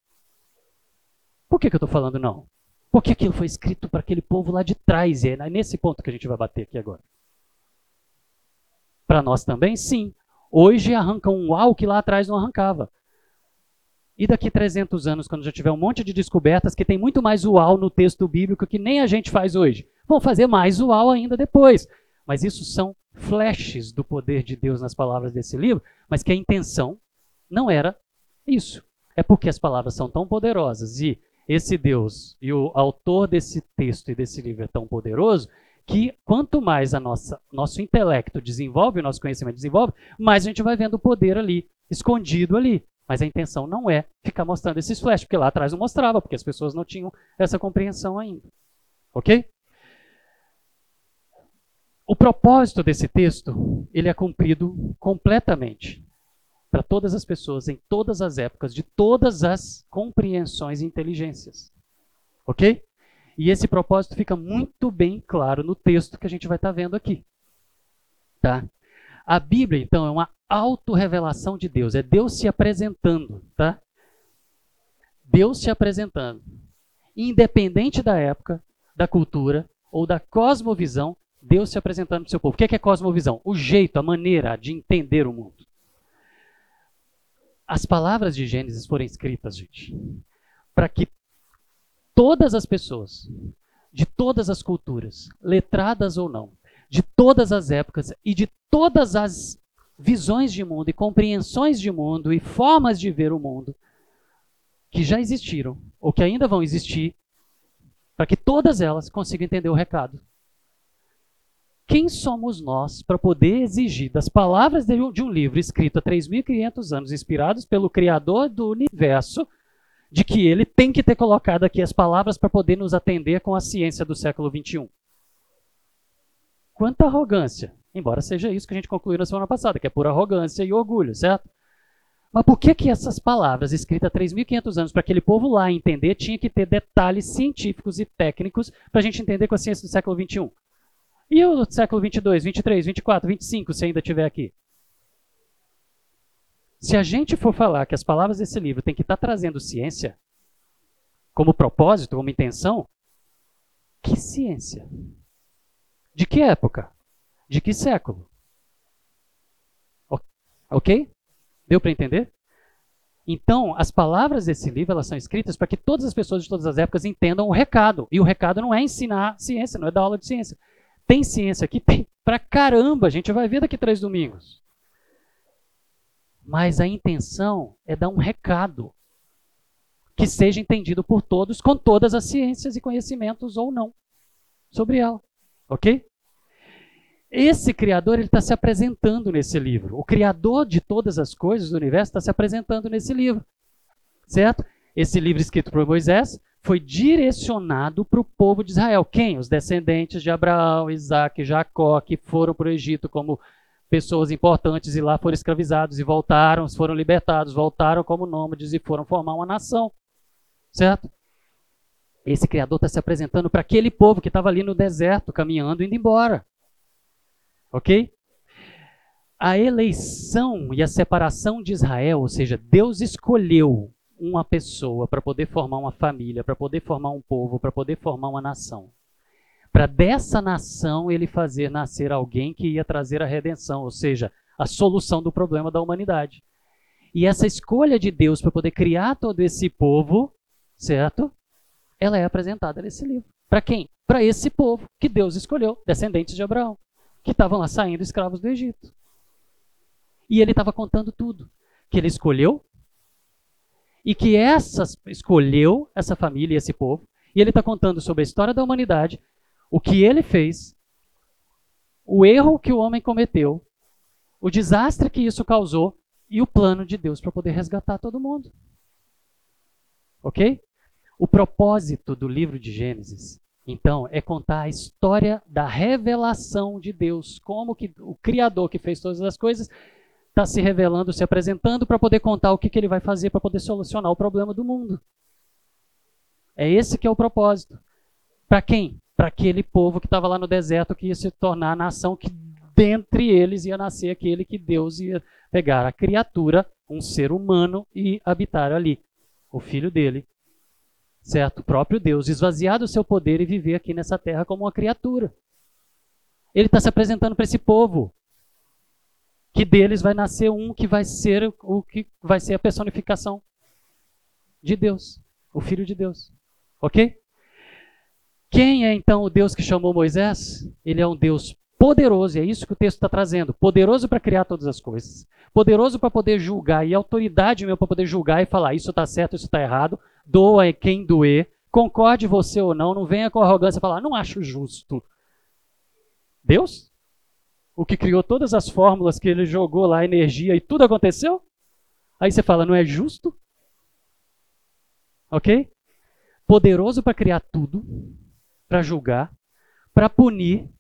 Por que, que eu estou falando não? Porque aquilo foi escrito para aquele povo lá de trás, e é nesse ponto que a gente vai bater aqui agora. Para nós também, sim. Hoje arranca um uau que lá atrás não arrancava. E daqui 300 anos, quando já tiver um monte de descobertas que tem muito mais uau no texto bíblico que nem a gente faz hoje, vão fazer mais uau ainda depois. Mas isso são flashes do poder de Deus nas palavras desse livro, mas que a intenção não era isso. É porque as palavras são tão poderosas e esse Deus e o autor desse texto e desse livro é tão poderoso que quanto mais a nossa nosso intelecto desenvolve, o nosso conhecimento desenvolve, mais a gente vai vendo o poder ali, escondido ali. Mas a intenção não é ficar mostrando esses flashes, porque lá atrás não mostrava, porque as pessoas não tinham essa compreensão ainda. Ok? O propósito desse texto, ele é cumprido completamente para todas as pessoas, em todas as épocas, de todas as compreensões e inteligências. Ok? E esse propósito fica muito bem claro no texto que a gente vai estar tá vendo aqui. Tá? A Bíblia, então, é uma autorrevelação de Deus, é Deus se apresentando, tá? Deus se apresentando. Independente da época, da cultura ou da cosmovisão, Deus se apresentando para o seu povo. O que é, que é cosmovisão? O jeito, a maneira de entender o mundo. As palavras de Gênesis foram escritas, gente, para que todas as pessoas, de todas as culturas, letradas ou não, de todas as épocas e de todas as visões de mundo e compreensões de mundo e formas de ver o mundo que já existiram ou que ainda vão existir, para que todas elas consigam entender o recado. Quem somos nós para poder exigir das palavras de um livro escrito há 3.500 anos, inspirados pelo Criador do universo, de que ele tem que ter colocado aqui as palavras para poder nos atender com a ciência do século XXI? Quanta arrogância! Embora seja isso que a gente concluiu na semana passada, que é por arrogância e orgulho, certo? Mas por que, que essas palavras escritas há 3.500 anos para aquele povo lá entender tinha que ter detalhes científicos e técnicos para a gente entender com a ciência do século XXI? E o século 22, 23, 24, 25, se ainda estiver aqui? Se a gente for falar que as palavras desse livro têm que estar tá trazendo ciência como propósito, como intenção, que ciência? De que época? De que século? Ok? Deu para entender? Então, as palavras desse livro elas são escritas para que todas as pessoas de todas as épocas entendam o recado. E o recado não é ensinar ciência, não é dar aula de ciência. Tem ciência aqui? Tem. Pra caramba, a gente vai ver daqui três domingos. Mas a intenção é dar um recado que seja entendido por todos, com todas as ciências e conhecimentos ou não sobre ela. Ok? Esse Criador está se apresentando nesse livro. O Criador de todas as coisas do universo está se apresentando nesse livro. Certo? Esse livro escrito por Moisés foi direcionado para o povo de Israel. Quem? Os descendentes de Abraão, Isaac e Jacó, que foram para o Egito como pessoas importantes e lá foram escravizados e voltaram, foram libertados, voltaram como nômades e foram formar uma nação. Certo? Esse Criador está se apresentando para aquele povo que estava ali no deserto, caminhando, indo embora. Ok? A eleição e a separação de Israel, ou seja, Deus escolheu uma pessoa para poder formar uma família, para poder formar um povo, para poder formar uma nação. Para dessa nação ele fazer nascer alguém que ia trazer a redenção, ou seja, a solução do problema da humanidade. E essa escolha de Deus para poder criar todo esse povo, certo? Ela é apresentada nesse livro. Para quem? Para esse povo que Deus escolheu, descendentes de Abraão que estavam lá saindo escravos do Egito. E ele estava contando tudo. Que ele escolheu e que essa escolheu essa família e esse povo. E ele está contando sobre a história da humanidade, o que ele fez, o erro que o homem cometeu, o desastre que isso causou e o plano de Deus para poder resgatar todo mundo. Ok? O propósito do livro de Gênesis então, é contar a história da revelação de Deus, como que o Criador que fez todas as coisas está se revelando, se apresentando para poder contar o que, que ele vai fazer para poder solucionar o problema do mundo. É esse que é o propósito. Para quem? Para aquele povo que estava lá no deserto, que ia se tornar a nação que dentre eles ia nascer aquele que Deus ia pegar a criatura, um ser humano, e habitar ali, o filho dele, certo? O próprio Deus, esvaziar do seu poder e viver aqui nessa terra como uma criatura. Ele está se apresentando para esse povo. Que deles vai nascer um que vai ser o que vai ser a personificação de Deus, o Filho de Deus. Ok? Quem é então o Deus que chamou Moisés? Ele é um Deus poderoso, e é isso que o texto está trazendo. Poderoso para criar todas as coisas. Poderoso para poder julgar, e autoridade meu para poder julgar e falar: isso está certo, isso está errado doa quem doer, concorde você ou não, não venha com arrogância falar, não acho justo. Deus? O que criou todas as fórmulas que ele jogou lá, energia e tudo aconteceu? Aí você fala, não é justo? Ok? Poderoso para criar tudo, para julgar, para punir,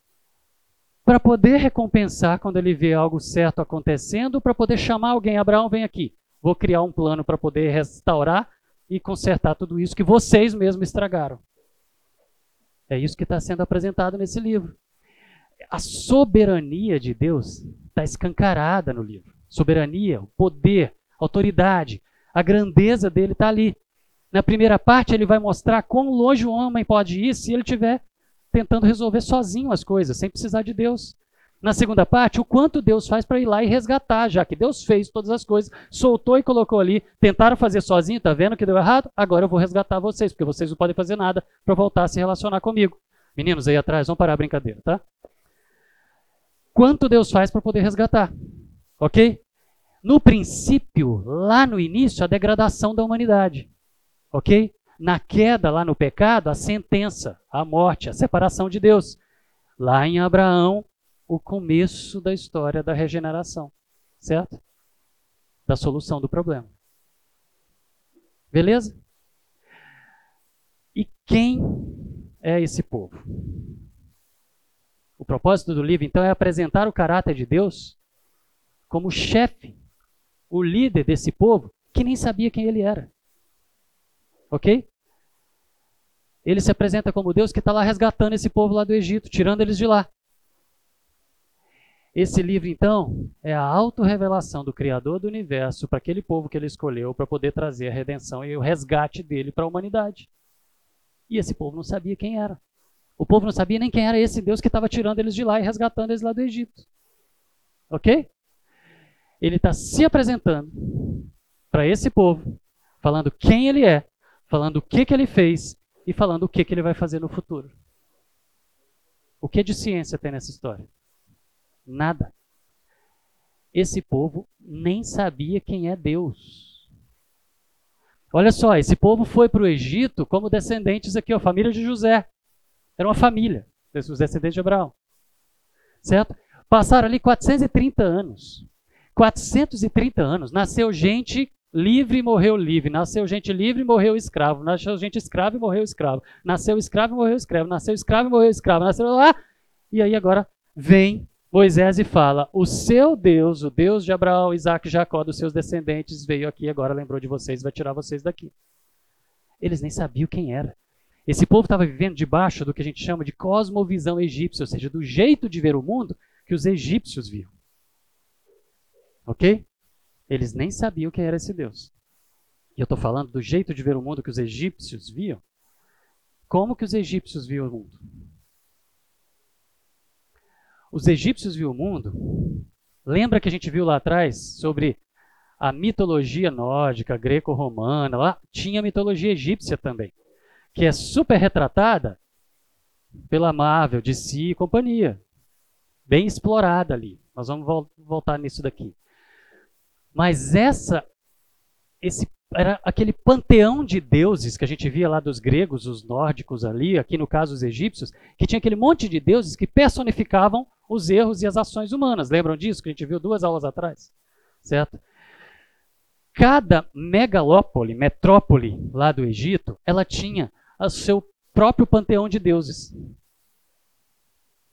para poder recompensar quando ele vê algo certo acontecendo, para poder chamar alguém, Abraão, vem aqui. Vou criar um plano para poder restaurar e consertar tudo isso que vocês mesmos estragaram. É isso que está sendo apresentado nesse livro. A soberania de Deus está escancarada no livro. Soberania, o poder, autoridade, a grandeza dele está ali. Na primeira parte, ele vai mostrar quão longe o homem pode ir se ele estiver tentando resolver sozinho as coisas, sem precisar de Deus. Na segunda parte, o quanto Deus faz para ir lá e resgatar, já que Deus fez todas as coisas, soltou e colocou ali, tentaram fazer sozinho, tá vendo que deu errado? Agora eu vou resgatar vocês, porque vocês não podem fazer nada para voltar a se relacionar comigo. Meninos aí atrás, vamos parar a brincadeira, tá? Quanto Deus faz para poder resgatar? Ok? No princípio, lá no início, a degradação da humanidade. Ok? Na queda, lá no pecado, a sentença, a morte, a separação de Deus. Lá em Abraão, o começo da história da regeneração. Certo? Da solução do problema. Beleza? E quem é esse povo? O propósito do livro, então, é apresentar o caráter de Deus como chefe, o líder desse povo, que nem sabia quem ele era. Ok? Ele se apresenta como Deus que está lá resgatando esse povo lá do Egito, tirando eles de lá. Esse livro, então, é a autorrevelação do Criador do universo para aquele povo que ele escolheu para poder trazer a redenção e o resgate dele para a humanidade. E esse povo não sabia quem era. O povo não sabia nem quem era esse Deus que estava tirando eles de lá e resgatando eles lá do Egito. Ok? Ele está se apresentando para esse povo, falando quem ele é, falando o que, que ele fez e falando o que, que ele vai fazer no futuro. O que de ciência tem nessa história? Nada. Esse povo nem sabia quem é Deus. Olha só, esse povo foi para o Egito como descendentes aqui, a família de José. Era uma família, os descendentes de Abraão. Certo? Passaram ali 430 anos. 430 anos. Nasceu gente livre e morreu livre. Nasceu gente livre e morreu escravo. Nasceu gente escravo e morreu escravo. Nasceu escravo e morreu escravo. Nasceu escravo e morreu escravo. Nasceu lá. E aí agora vem Moisés e fala: O seu Deus, o Deus de Abraão, Isaac e Jacó, dos seus descendentes, veio aqui agora, lembrou de vocês, vai tirar vocês daqui. Eles nem sabiam quem era. Esse povo estava vivendo debaixo do que a gente chama de cosmovisão egípcia, ou seja, do jeito de ver o mundo que os egípcios viam. Ok? Eles nem sabiam quem era esse Deus. E eu estou falando do jeito de ver o mundo que os egípcios viam. Como que os egípcios viam o mundo? Os egípcios viam o mundo. Lembra que a gente viu lá atrás sobre a mitologia nórdica, greco-romana? Lá tinha mitologia egípcia também, que é super retratada pela Marvel, DC e companhia. Bem explorada ali. Nós vamos vol voltar nisso daqui. Mas essa esse era aquele panteão de deuses que a gente via lá dos gregos, os nórdicos ali, aqui no caso os egípcios, que tinha aquele monte de deuses que personificavam os erros e as ações humanas. Lembram disso que a gente viu duas aulas atrás? Certo? Cada megalópole, metrópole lá do Egito, ela tinha o seu próprio panteão de deuses.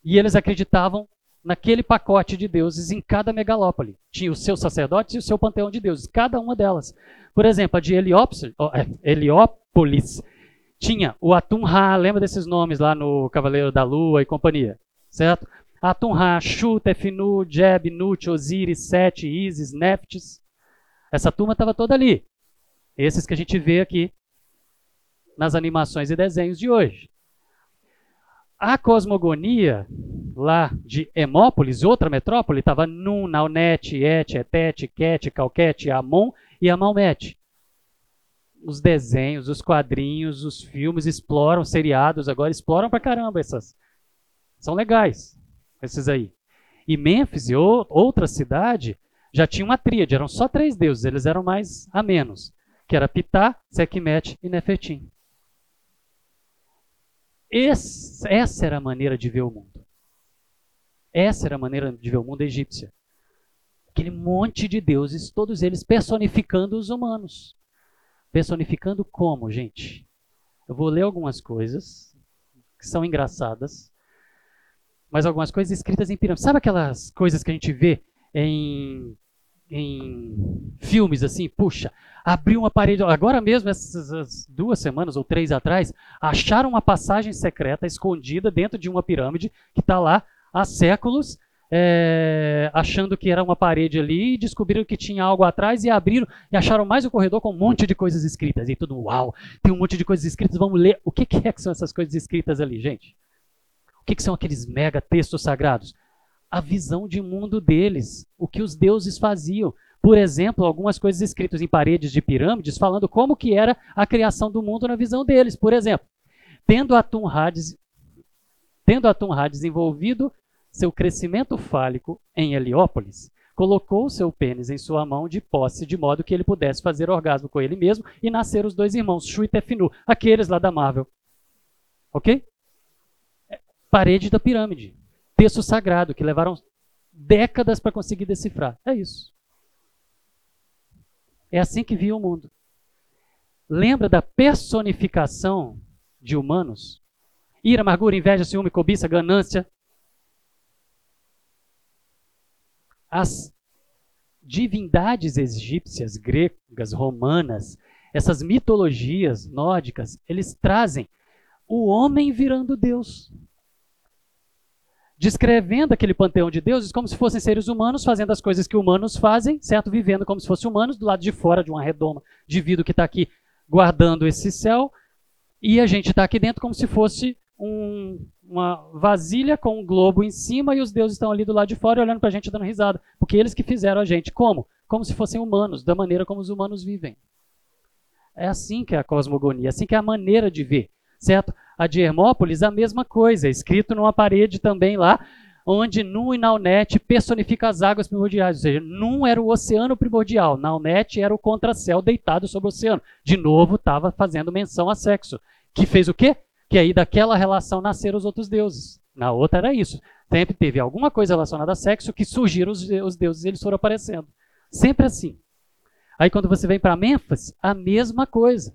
E eles acreditavam naquele pacote de deuses em cada megalópole. Tinha os seus sacerdotes e o seu panteão de deuses, cada uma delas. Por exemplo, a de Heliópolis, é, tinha o Atum-Ra, lembra desses nomes lá no Cavaleiro da Lua e companhia, certo? Atum-Ra, Shu, Tefinu, Jeb, Nut, Osiris, Sete, Isis, Neftis. Essa turma estava toda ali. Esses que a gente vê aqui nas animações e desenhos de hoje. A cosmogonia lá de Hemópolis, outra metrópole, estava Nun, Naunet, Et, Etet, Ket, Calquete, Amon e Amalmet. Os desenhos, os quadrinhos, os filmes exploram, seriados agora exploram pra caramba essas. São legais, esses aí. E Mênfis e outra cidade já tinha uma tríade, eram só três deuses, eles eram mais a menos, que era Pitá, Sekhmet e Nefertim. Esse, essa era a maneira de ver o mundo. Essa era a maneira de ver o mundo egípcia. Aquele monte de deuses, todos eles personificando os humanos. Personificando como, gente? Eu vou ler algumas coisas que são engraçadas, mas algumas coisas escritas em pirâmide. Sabe aquelas coisas que a gente vê em, em filmes assim? Puxa, abriu uma parede. Agora mesmo, essas duas semanas ou três atrás, acharam uma passagem secreta escondida dentro de uma pirâmide que está lá há séculos, é, achando que era uma parede ali, descobriram que tinha algo atrás e abriram e acharam mais um corredor com um monte de coisas escritas. E tudo, uau, tem um monte de coisas escritas, vamos ler. O que, que é que são essas coisas escritas ali, gente? O que, que são aqueles mega textos sagrados? A visão de mundo deles, o que os deuses faziam. Por exemplo, algumas coisas escritas em paredes de pirâmides falando como que era a criação do mundo na visão deles. Por exemplo, tendo Atum-Ra tendo desenvolvido seu crescimento fálico em Heliópolis, colocou seu pênis em sua mão de posse, de modo que ele pudesse fazer orgasmo com ele mesmo e nascer os dois irmãos, Shu e Tefinu, aqueles lá da Marvel. Ok? Parede da pirâmide. Texto sagrado, que levaram décadas para conseguir decifrar. É isso. É assim que via o mundo. Lembra da personificação de humanos? Ira, amargura, inveja, ciúme, cobiça, ganância. As divindades egípcias, gregas, romanas, essas mitologias nórdicas, eles trazem o homem virando Deus. Descrevendo aquele panteão de deuses como se fossem seres humanos, fazendo as coisas que humanos fazem, certo? Vivendo como se fossem humanos, do lado de fora de uma redoma de vidro que está aqui guardando esse céu, e a gente está aqui dentro como se fosse um, uma vasilha com um globo em cima e os deuses estão ali do lado de fora olhando para a gente dando risada. Porque eles que fizeram a gente. Como? Como se fossem humanos, da maneira como os humanos vivem. É assim que é a cosmogonia, é assim que é a maneira de ver, certo? A de Hermópolis, a mesma coisa, escrito numa parede também lá, onde Nun e Naunet personifica as águas primordiais, ou seja, Nun era o oceano primordial, Naunet era o contracéu deitado sobre o oceano. De novo, estava fazendo menção a sexo, que fez o quê? que aí daquela relação nasceram os outros deuses. Na outra era isso. Sempre teve alguma coisa relacionada a sexo que surgiram os, os deuses e eles foram aparecendo. Sempre assim. Aí quando você vem para Mênfase, a mesma coisa.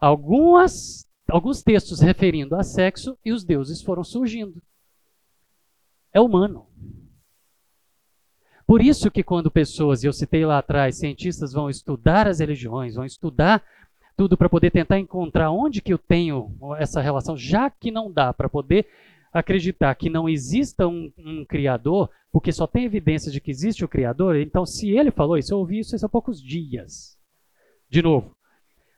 Algumas, alguns textos referindo a sexo e os deuses foram surgindo. É humano. Por isso que quando pessoas, e eu citei lá atrás, cientistas vão estudar as religiões, vão estudar tudo para poder tentar encontrar onde que eu tenho essa relação, já que não dá para poder acreditar que não exista um, um, criador, porque só tem evidência de que existe o criador, então se ele falou isso, eu ouvi isso há poucos dias. De novo.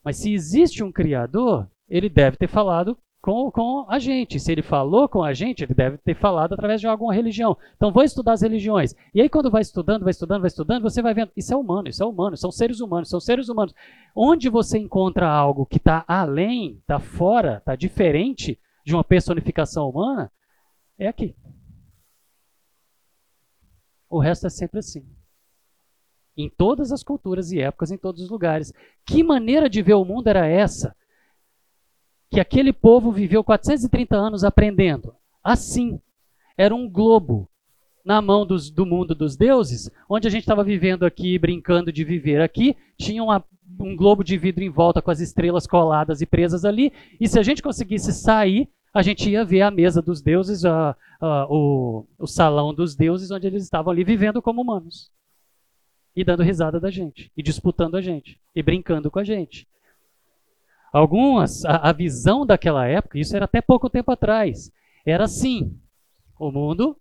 Mas se existe um criador, ele deve ter falado com, com a gente. Se ele falou com a gente, ele deve ter falado através de alguma religião. Então, vou estudar as religiões. E aí, quando vai estudando, vai estudando, vai estudando, você vai vendo, isso é humano, isso é humano, são seres humanos, são seres humanos. Onde você encontra algo que está além, está fora, está diferente de uma personificação humana, é aqui. O resto é sempre assim. Em todas as culturas e épocas, em todos os lugares. Que maneira de ver o mundo era essa? Que aquele povo viveu 430 anos aprendendo. Assim, era um globo na mão dos, do mundo dos deuses, onde a gente estava vivendo aqui, brincando de viver aqui, tinha uma, um globo de vidro em volta com as estrelas coladas e presas ali, e se a gente conseguisse sair, a gente ia ver a mesa dos deuses, a, a, o, o salão dos deuses, onde eles estavam ali vivendo como humanos. E dando risada da gente, e disputando a gente, e brincando com a gente. Algumas, a, a visão daquela época, isso era até pouco tempo atrás, era assim: o mundo,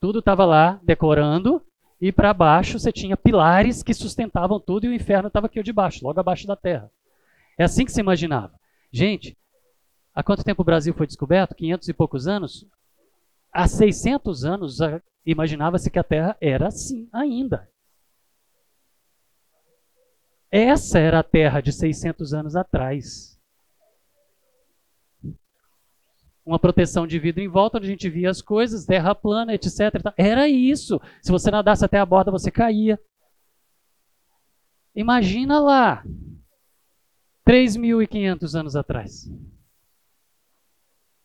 tudo estava lá decorando, e para baixo você tinha pilares que sustentavam tudo e o inferno estava aqui debaixo, logo abaixo da terra. É assim que se imaginava. Gente, há quanto tempo o Brasil foi descoberto? 500 e poucos anos? Há 600 anos imaginava-se que a terra era assim ainda. Essa era a terra de 600 anos atrás uma proteção de vidro em volta, onde a gente via as coisas, terra plana, etc. Era isso. Se você nadasse até a borda, você caía. Imagina lá, 3.500 anos atrás.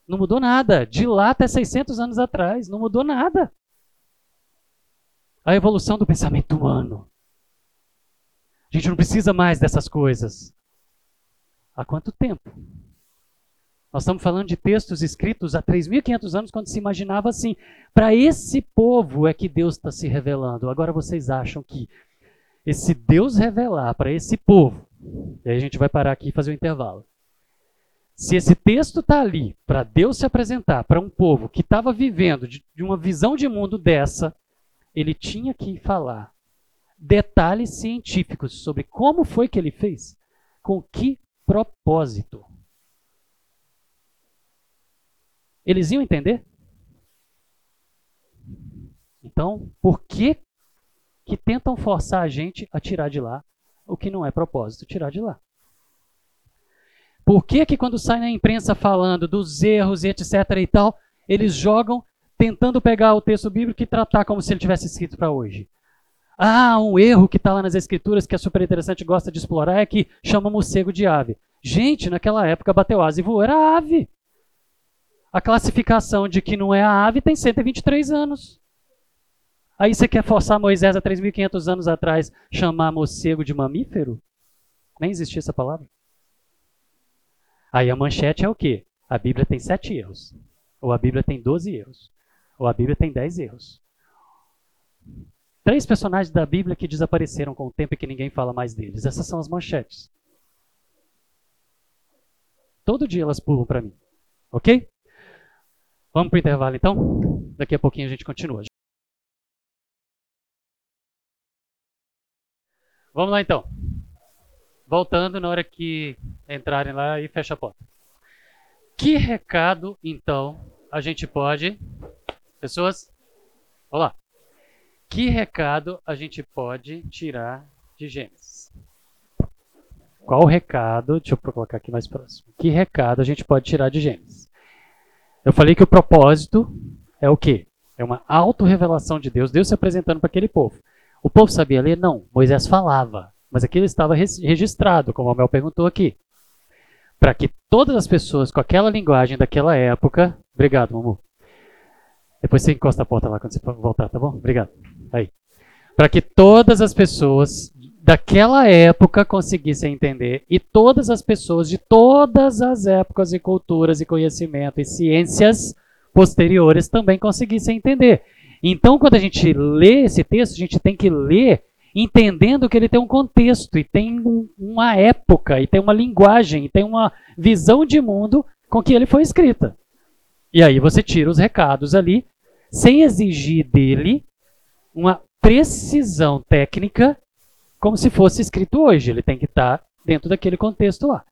Não mudou nada. De lá até 600 anos atrás, não mudou nada. A evolução do pensamento humano. A gente não precisa mais dessas coisas. Há quanto tempo? Nós estamos falando de textos escritos há 3.500 anos, quando se imaginava assim. Para esse povo é que Deus está se revelando. Agora vocês acham que esse Deus revelar para esse povo, e aí a gente vai parar aqui e fazer um intervalo. Se esse texto está ali para Deus se apresentar para um povo que estava vivendo de, de uma visão de mundo dessa, ele tinha que falar detalhes científicos sobre como foi que ele fez, com que propósito. Eles iam entender? Então, por que, que tentam forçar a gente a tirar de lá o que não é propósito tirar de lá? Por que, que quando sai na imprensa falando dos erros e etc e tal, eles jogam tentando pegar o texto bíblico e tratar como se ele tivesse escrito para hoje. Ah, um erro que está lá nas escrituras que é super interessante gosta de explorar é que chama morcego de ave. Gente, naquela época bateu asa e voou, era ave. A classificação de que não é a ave tem 123 anos. Aí você quer forçar Moisés há 3.500 anos atrás chamar morcego de mamífero? Nem existia essa palavra. Aí a manchete é o quê? A Bíblia tem sete erros. Ou a Bíblia tem 12 erros. Ou a Bíblia tem 10 erros. Três personagens da Bíblia que desapareceram com o tempo e que ninguém fala mais deles. Essas são as manchetes. Todo dia elas pulam para mim. Ok? Vamos para o intervalo então? Daqui a pouquinho a gente continua. Vamos lá então. Voltando na hora que entrarem lá e fecha a porta. Que recado, então, a gente pode. Pessoas? Olá. Que recado a gente pode tirar de Gênesis? Qual recado? Deixa eu colocar aqui mais próximo. Que recado a gente pode tirar de Gênesis? Eu falei que o propósito é o quê? É uma autorrevelação de Deus, Deus se apresentando para aquele povo. O povo sabia ler? Não. Moisés falava, mas aquilo estava registrado, como o Mel perguntou aqui. Para que todas as pessoas com aquela linguagem daquela época. Obrigado, Mamu. Depois você encosta a porta lá quando você voltar, tá bom? Obrigado. Aí. Para que todas as pessoas daquela época conseguissem entender e todas as pessoas de todas as épocas e culturas e conhecimento e ciências posteriores também conseguissem entender. Então, quando a gente lê esse texto, a gente tem que ler entendendo que ele tem um contexto e tem um, uma época e tem uma linguagem e tem uma visão de mundo com que ele foi escrita. E aí você tira os recados ali sem exigir dele uma precisão técnica como se fosse escrito hoje. Ele tem que estar dentro daquele contexto lá.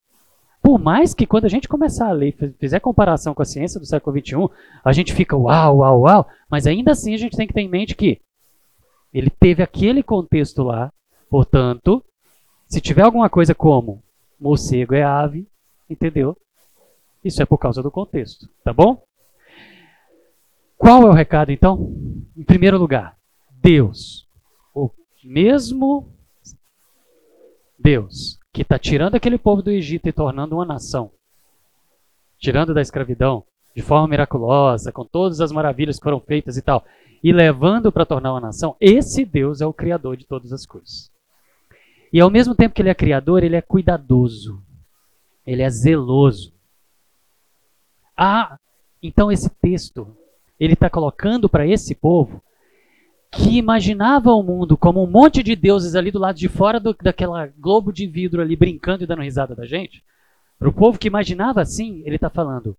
Por mais que quando a gente começar a ler, fizer comparação com a ciência do século XXI, a gente fica uau, uau, uau, mas ainda assim a gente tem que ter em mente que ele teve aquele contexto lá, portanto, se tiver alguma coisa como morcego é ave, entendeu? Isso é por causa do contexto, tá bom? Qual é o recado então? Em primeiro lugar, Deus, o mesmo Deus que está tirando aquele povo do Egito e tornando uma nação, tirando da escravidão de forma miraculosa, com todas as maravilhas que foram feitas e tal, e levando para tornar uma nação, esse Deus é o criador de todas as coisas. E ao mesmo tempo que ele é criador, ele é cuidadoso. Ele é zeloso. Ah, então esse texto, ele está colocando para esse povo que imaginava o mundo como um monte de deuses ali do lado de fora do, daquela globo de vidro ali brincando e dando risada da gente. Para o povo que imaginava assim, ele está falando: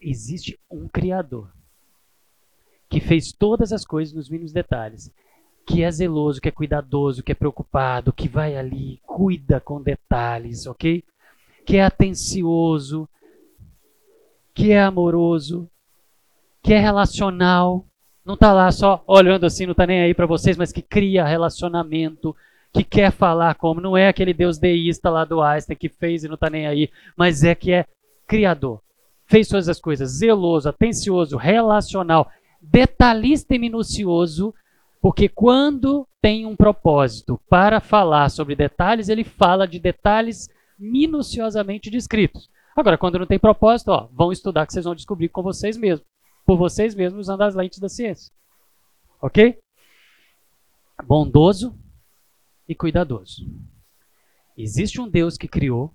existe um Criador que fez todas as coisas nos mínimos detalhes, que é zeloso, que é cuidadoso, que é preocupado, que vai ali, cuida com detalhes, ok? Que é atencioso, que é amoroso, que é relacional. Não está lá só olhando assim, não está nem aí para vocês, mas que cria relacionamento, que quer falar como. Não é aquele Deus deísta lá do Einstein que fez e não está nem aí, mas é que é criador. Fez todas as coisas, zeloso, atencioso, relacional detalhista e minucioso, porque quando tem um propósito para falar sobre detalhes, ele fala de detalhes minuciosamente descritos. Agora, quando não tem propósito, ó, vão estudar que vocês vão descobrir com vocês mesmos, por vocês mesmos usando as lentes da ciência. Ok? Bondoso e cuidadoso. Existe um Deus que criou,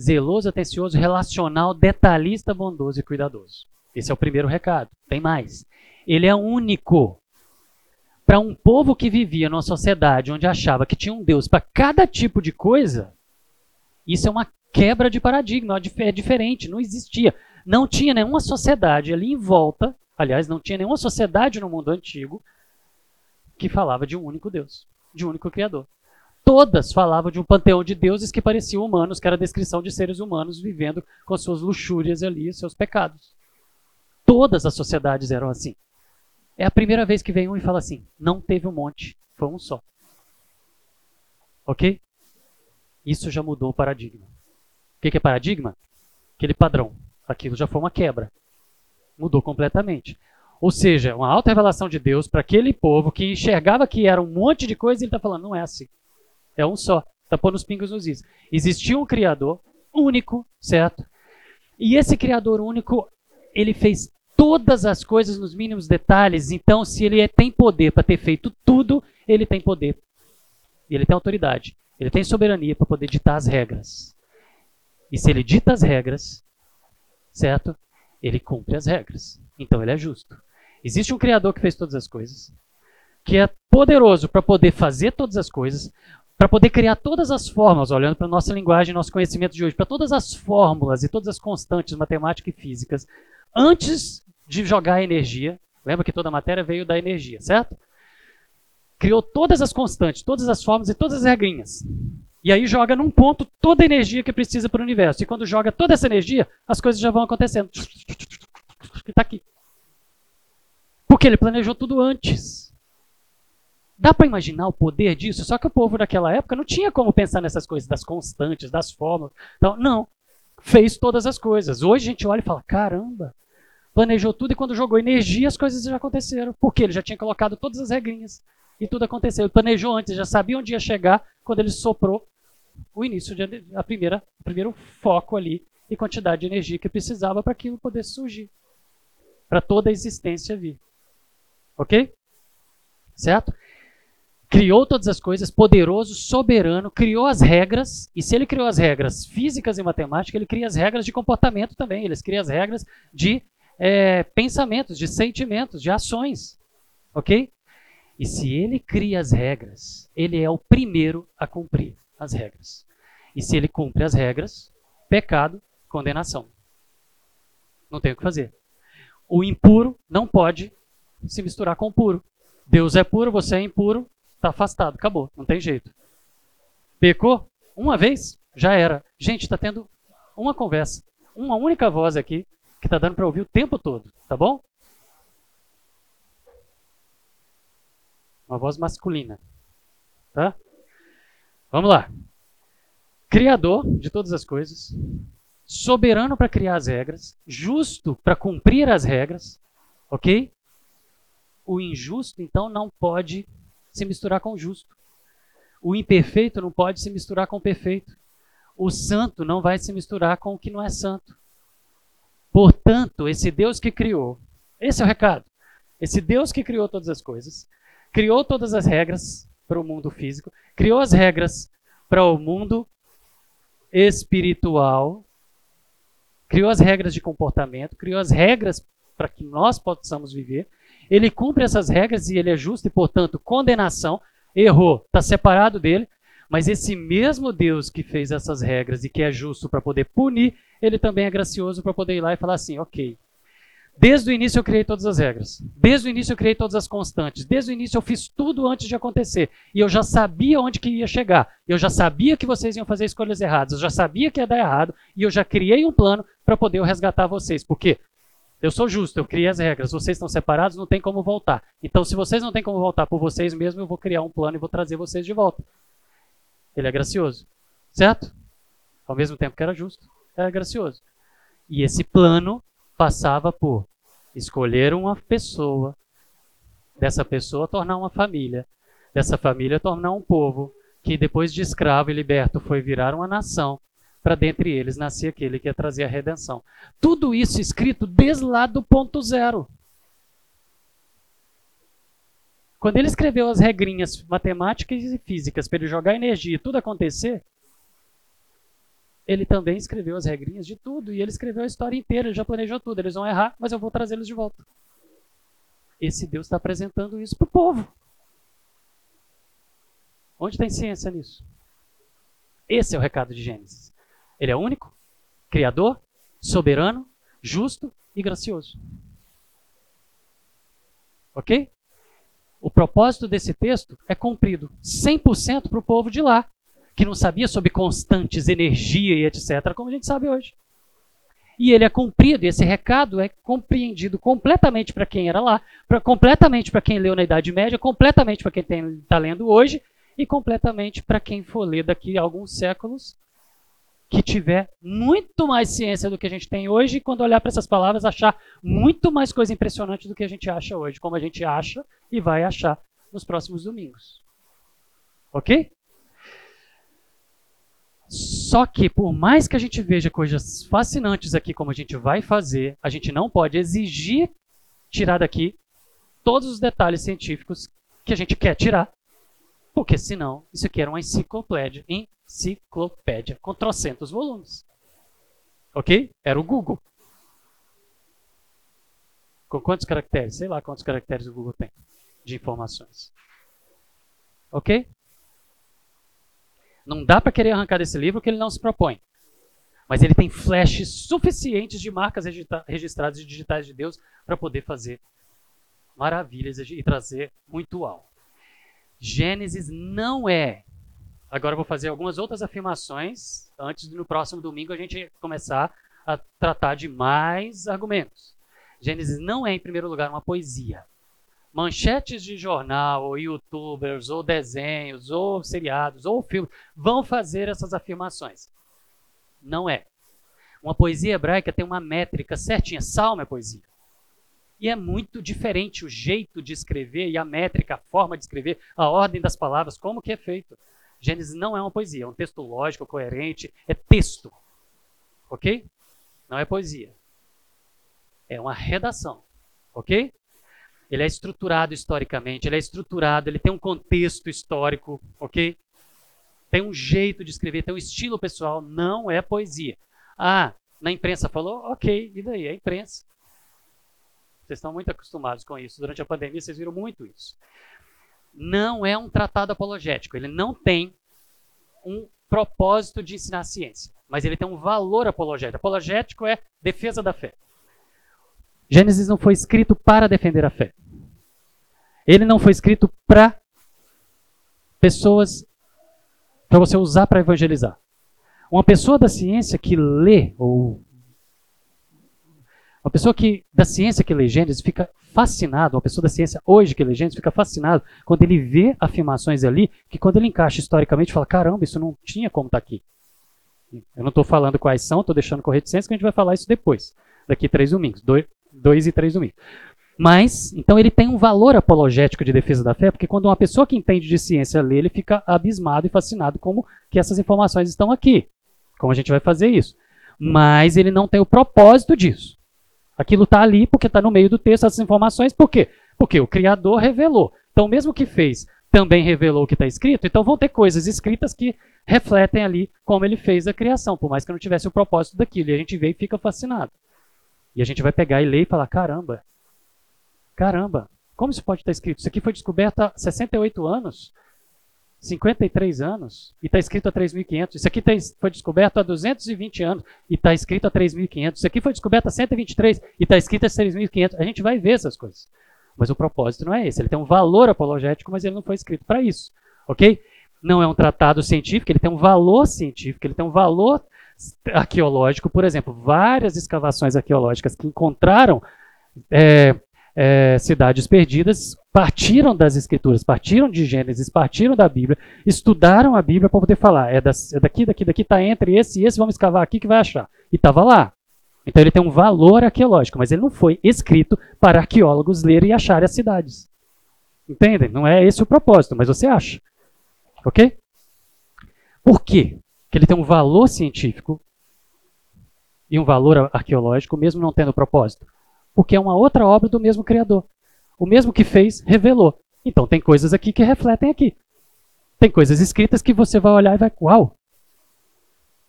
zeloso, atencioso, relacional, detalhista, bondoso e cuidadoso. Esse é o primeiro recado. Tem mais. Ele é único. Para um povo que vivia numa sociedade onde achava que tinha um Deus para cada tipo de coisa, isso é uma quebra de paradigma, é diferente, não existia. Não tinha nenhuma sociedade ali em volta, aliás, não tinha nenhuma sociedade no mundo antigo que falava de um único Deus, de um único Criador. Todas falavam de um panteão de deuses que pareciam humanos, que era a descrição de seres humanos vivendo com suas luxúrias ali, seus pecados. Todas as sociedades eram assim. É a primeira vez que vem um e fala assim: não teve um monte, foi um só. Ok? Isso já mudou o paradigma. O que é paradigma? Aquele padrão. Aquilo já foi uma quebra. Mudou completamente. Ou seja, uma alta revelação de Deus para aquele povo que enxergava que era um monte de coisa, ele está falando, não é assim. É um só. Está pondo os pingos nos is. Existia um Criador único, certo? E esse Criador único, ele fez todas as coisas nos mínimos detalhes. Então, se ele é, tem poder para ter feito tudo, ele tem poder. E ele tem autoridade. Ele tem soberania para poder ditar as regras. E se ele dita as regras, certo? Ele cumpre as regras. Então ele é justo. Existe um Criador que fez todas as coisas, que é poderoso para poder fazer todas as coisas, para poder criar todas as fórmulas, olhando para a nossa linguagem, nosso conhecimento de hoje, para todas as fórmulas e todas as constantes matemáticas e físicas, antes de jogar a energia. Lembra que toda a matéria veio da energia, certo? Criou todas as constantes, todas as fórmulas e todas as regrinhas. E aí joga num ponto toda a energia que precisa para o universo. E quando joga toda essa energia, as coisas já vão acontecendo. E está aqui. Porque ele planejou tudo antes. Dá para imaginar o poder disso? Só que o povo daquela época não tinha como pensar nessas coisas, das constantes, das fórmulas. Então, não. Fez todas as coisas. Hoje a gente olha e fala: caramba, planejou tudo e quando jogou energia as coisas já aconteceram. Porque ele já tinha colocado todas as regrinhas e tudo aconteceu. Ele planejou antes, já sabia onde ia chegar quando ele soprou o início, de, a primeira, o primeiro foco ali e quantidade de energia que precisava para aquilo poder surgir, para toda a existência vir. Ok? Certo? Criou todas as coisas, poderoso, soberano, criou as regras, e se ele criou as regras físicas e matemáticas, ele cria as regras de comportamento também, ele cria as regras de é, pensamentos, de sentimentos, de ações. Ok? E se ele cria as regras, ele é o primeiro a cumprir as regras. E se ele cumpre as regras, pecado, condenação. Não tem o que fazer. O impuro não pode se misturar com o puro. Deus é puro, você é impuro, está afastado, acabou, não tem jeito. Pecou uma vez, já era. Gente, está tendo uma conversa, uma única voz aqui que está dando para ouvir o tempo todo, tá bom? Uma voz masculina, tá? Vamos lá. Criador de todas as coisas, soberano para criar as regras, justo para cumprir as regras, ok? O injusto, então, não pode se misturar com o justo. O imperfeito não pode se misturar com o perfeito. O santo não vai se misturar com o que não é santo. Portanto, esse Deus que criou, esse é o recado. Esse Deus que criou todas as coisas, criou todas as regras para o mundo físico, criou as regras para o mundo espiritual, criou as regras de comportamento, criou as regras para que nós possamos viver. Ele cumpre essas regras e ele é justo e, portanto, condenação. Errou, está separado dele. Mas esse mesmo Deus que fez essas regras e que é justo para poder punir, ele também é gracioso para poder ir lá e falar assim: ok, Desde o início eu criei todas as regras. Desde o início eu criei todas as constantes. Desde o início eu fiz tudo antes de acontecer. E eu já sabia onde que ia chegar. Eu já sabia que vocês iam fazer escolhas erradas. Eu já sabia que ia dar errado. E eu já criei um plano para poder resgatar vocês. Por quê? Eu sou justo, eu criei as regras. Vocês estão separados, não tem como voltar. Então, se vocês não têm como voltar por vocês mesmos, eu vou criar um plano e vou trazer vocês de volta. Ele é gracioso. Certo? Ao mesmo tempo que era justo, era gracioso. E esse plano passava por escolher uma pessoa, dessa pessoa tornar uma família, dessa família tornar um povo, que depois de escravo e liberto foi virar uma nação, para dentre eles nascer aquele que ia trazer a redenção. Tudo isso escrito desde lá do ponto zero. Quando ele escreveu as regrinhas matemáticas e físicas para ele jogar energia e tudo acontecer, ele também escreveu as regrinhas de tudo e ele escreveu a história inteira, ele já planejou tudo. Eles vão errar, mas eu vou trazê-los de volta. Esse Deus está apresentando isso para o povo. Onde tem ciência nisso? Esse é o recado de Gênesis. Ele é único, criador, soberano, justo e gracioso. Ok? O propósito desse texto é cumprido 100% para o povo de lá que não sabia sobre constantes, energia e etc., como a gente sabe hoje. E ele é cumprido, esse recado é compreendido completamente para quem era lá, pra, completamente para quem leu na Idade Média, completamente para quem está lendo hoje, e completamente para quem for ler daqui a alguns séculos que tiver muito mais ciência do que a gente tem hoje e quando olhar para essas palavras achar muito mais coisa impressionante do que a gente acha hoje, como a gente acha e vai achar nos próximos domingos. Ok? Só que, por mais que a gente veja coisas fascinantes aqui, como a gente vai fazer, a gente não pode exigir tirar daqui todos os detalhes científicos que a gente quer tirar, porque senão isso aqui era uma enciclopédia, enciclopédia com trocentos volumes. Ok? Era o Google. Com quantos caracteres? Sei lá quantos caracteres o Google tem de informações. Ok? Não dá para querer arrancar desse livro que ele não se propõe. Mas ele tem flashes suficientes de marcas registradas e digitais de Deus para poder fazer maravilhas e trazer muito alto. Gênesis não é Agora eu vou fazer algumas outras afirmações antes de no próximo domingo a gente começar a tratar de mais argumentos. Gênesis não é, em primeiro lugar, uma poesia. Manchetes de jornal, ou youtubers, ou desenhos, ou seriados, ou filmes vão fazer essas afirmações. Não é. Uma poesia hebraica tem uma métrica certinha. Salmo é poesia. E é muito diferente o jeito de escrever e a métrica, a forma de escrever, a ordem das palavras, como que é feito. Gênesis não é uma poesia, é um texto lógico, coerente, é texto. Ok? Não é poesia. É uma redação. Ok? Ele é estruturado historicamente, ele é estruturado, ele tem um contexto histórico, ok? Tem um jeito de escrever, tem um estilo pessoal, não é poesia. Ah, na imprensa falou? Ok, e daí? É imprensa. Vocês estão muito acostumados com isso. Durante a pandemia, vocês viram muito isso não é um tratado apologético. Ele não tem um propósito de ensinar ciência, mas ele tem um valor apologético. Apologético é defesa da fé. Gênesis não foi escrito para defender a fé. Ele não foi escrito para pessoas para você usar para evangelizar. Uma pessoa da ciência que lê ou uma pessoa que da ciência que lê Gênesis fica fascinado, uma pessoa da ciência hoje que lê Gênesis fica fascinado quando ele vê afirmações ali que quando ele encaixa historicamente fala, caramba, isso não tinha como estar tá aqui. Eu não estou falando quais são, estou deixando com reticência que a gente vai falar isso depois, daqui três domingos, dois, dois e três domingos. Mas, então ele tem um valor apologético de defesa da fé, porque quando uma pessoa que entende de ciência lê, ele fica abismado e fascinado como que essas informações estão aqui. Como a gente vai fazer isso. Mas ele não tem o propósito disso. Aquilo está ali porque está no meio do texto, essas informações. Por quê? Porque o Criador revelou. Então, mesmo que fez, também revelou o que está escrito, então vão ter coisas escritas que refletem ali como ele fez a criação, por mais que não tivesse o propósito daquilo. E a gente vê e fica fascinado. E a gente vai pegar e ler e falar: caramba, caramba, como isso pode estar escrito? Isso aqui foi descoberto há 68 anos. 53 anos e está escrito a 3.500. Isso aqui tá, foi descoberto há 220 anos e está escrito a 3.500. Isso aqui foi descoberto há 123 e está escrito a 3.500. A gente vai ver essas coisas. Mas o propósito não é esse. Ele tem um valor apologético, mas ele não foi escrito para isso. Ok? Não é um tratado científico, ele tem um valor científico, ele tem um valor arqueológico. Por exemplo, várias escavações arqueológicas que encontraram é, é, cidades perdidas partiram das escrituras, partiram de Gênesis, partiram da Bíblia, estudaram a Bíblia para poder falar, é, das, é daqui, daqui, daqui, está entre esse e esse, vamos escavar aqui que vai achar. E estava lá. Então ele tem um valor arqueológico, mas ele não foi escrito para arqueólogos lerem e acharem as cidades. Entendem? Não é esse o propósito, mas você acha. Ok? Por quê? Que ele tem um valor científico e um valor arqueológico, mesmo não tendo propósito porque é uma outra obra do mesmo Criador. O mesmo que fez, revelou. Então tem coisas aqui que refletem aqui. Tem coisas escritas que você vai olhar e vai, uau!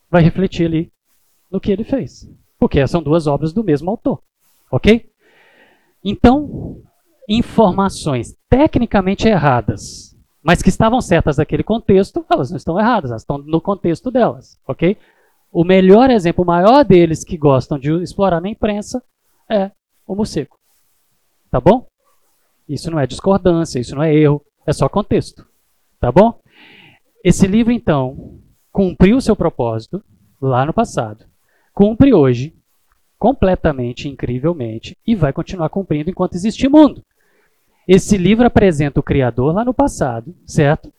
Vai refletir ali no que ele fez. Porque são duas obras do mesmo autor. Ok? Então, informações tecnicamente erradas, mas que estavam certas naquele contexto, elas não estão erradas, elas estão no contexto delas. Ok? O melhor exemplo, o maior deles que gostam de explorar na imprensa é o morcego. Tá bom? Isso não é discordância, isso não é erro, é só contexto. Tá bom? Esse livro, então, cumpriu seu propósito lá no passado, cumpre hoje, completamente, incrivelmente, e vai continuar cumprindo enquanto existir mundo. Esse livro apresenta o Criador lá no passado, certo?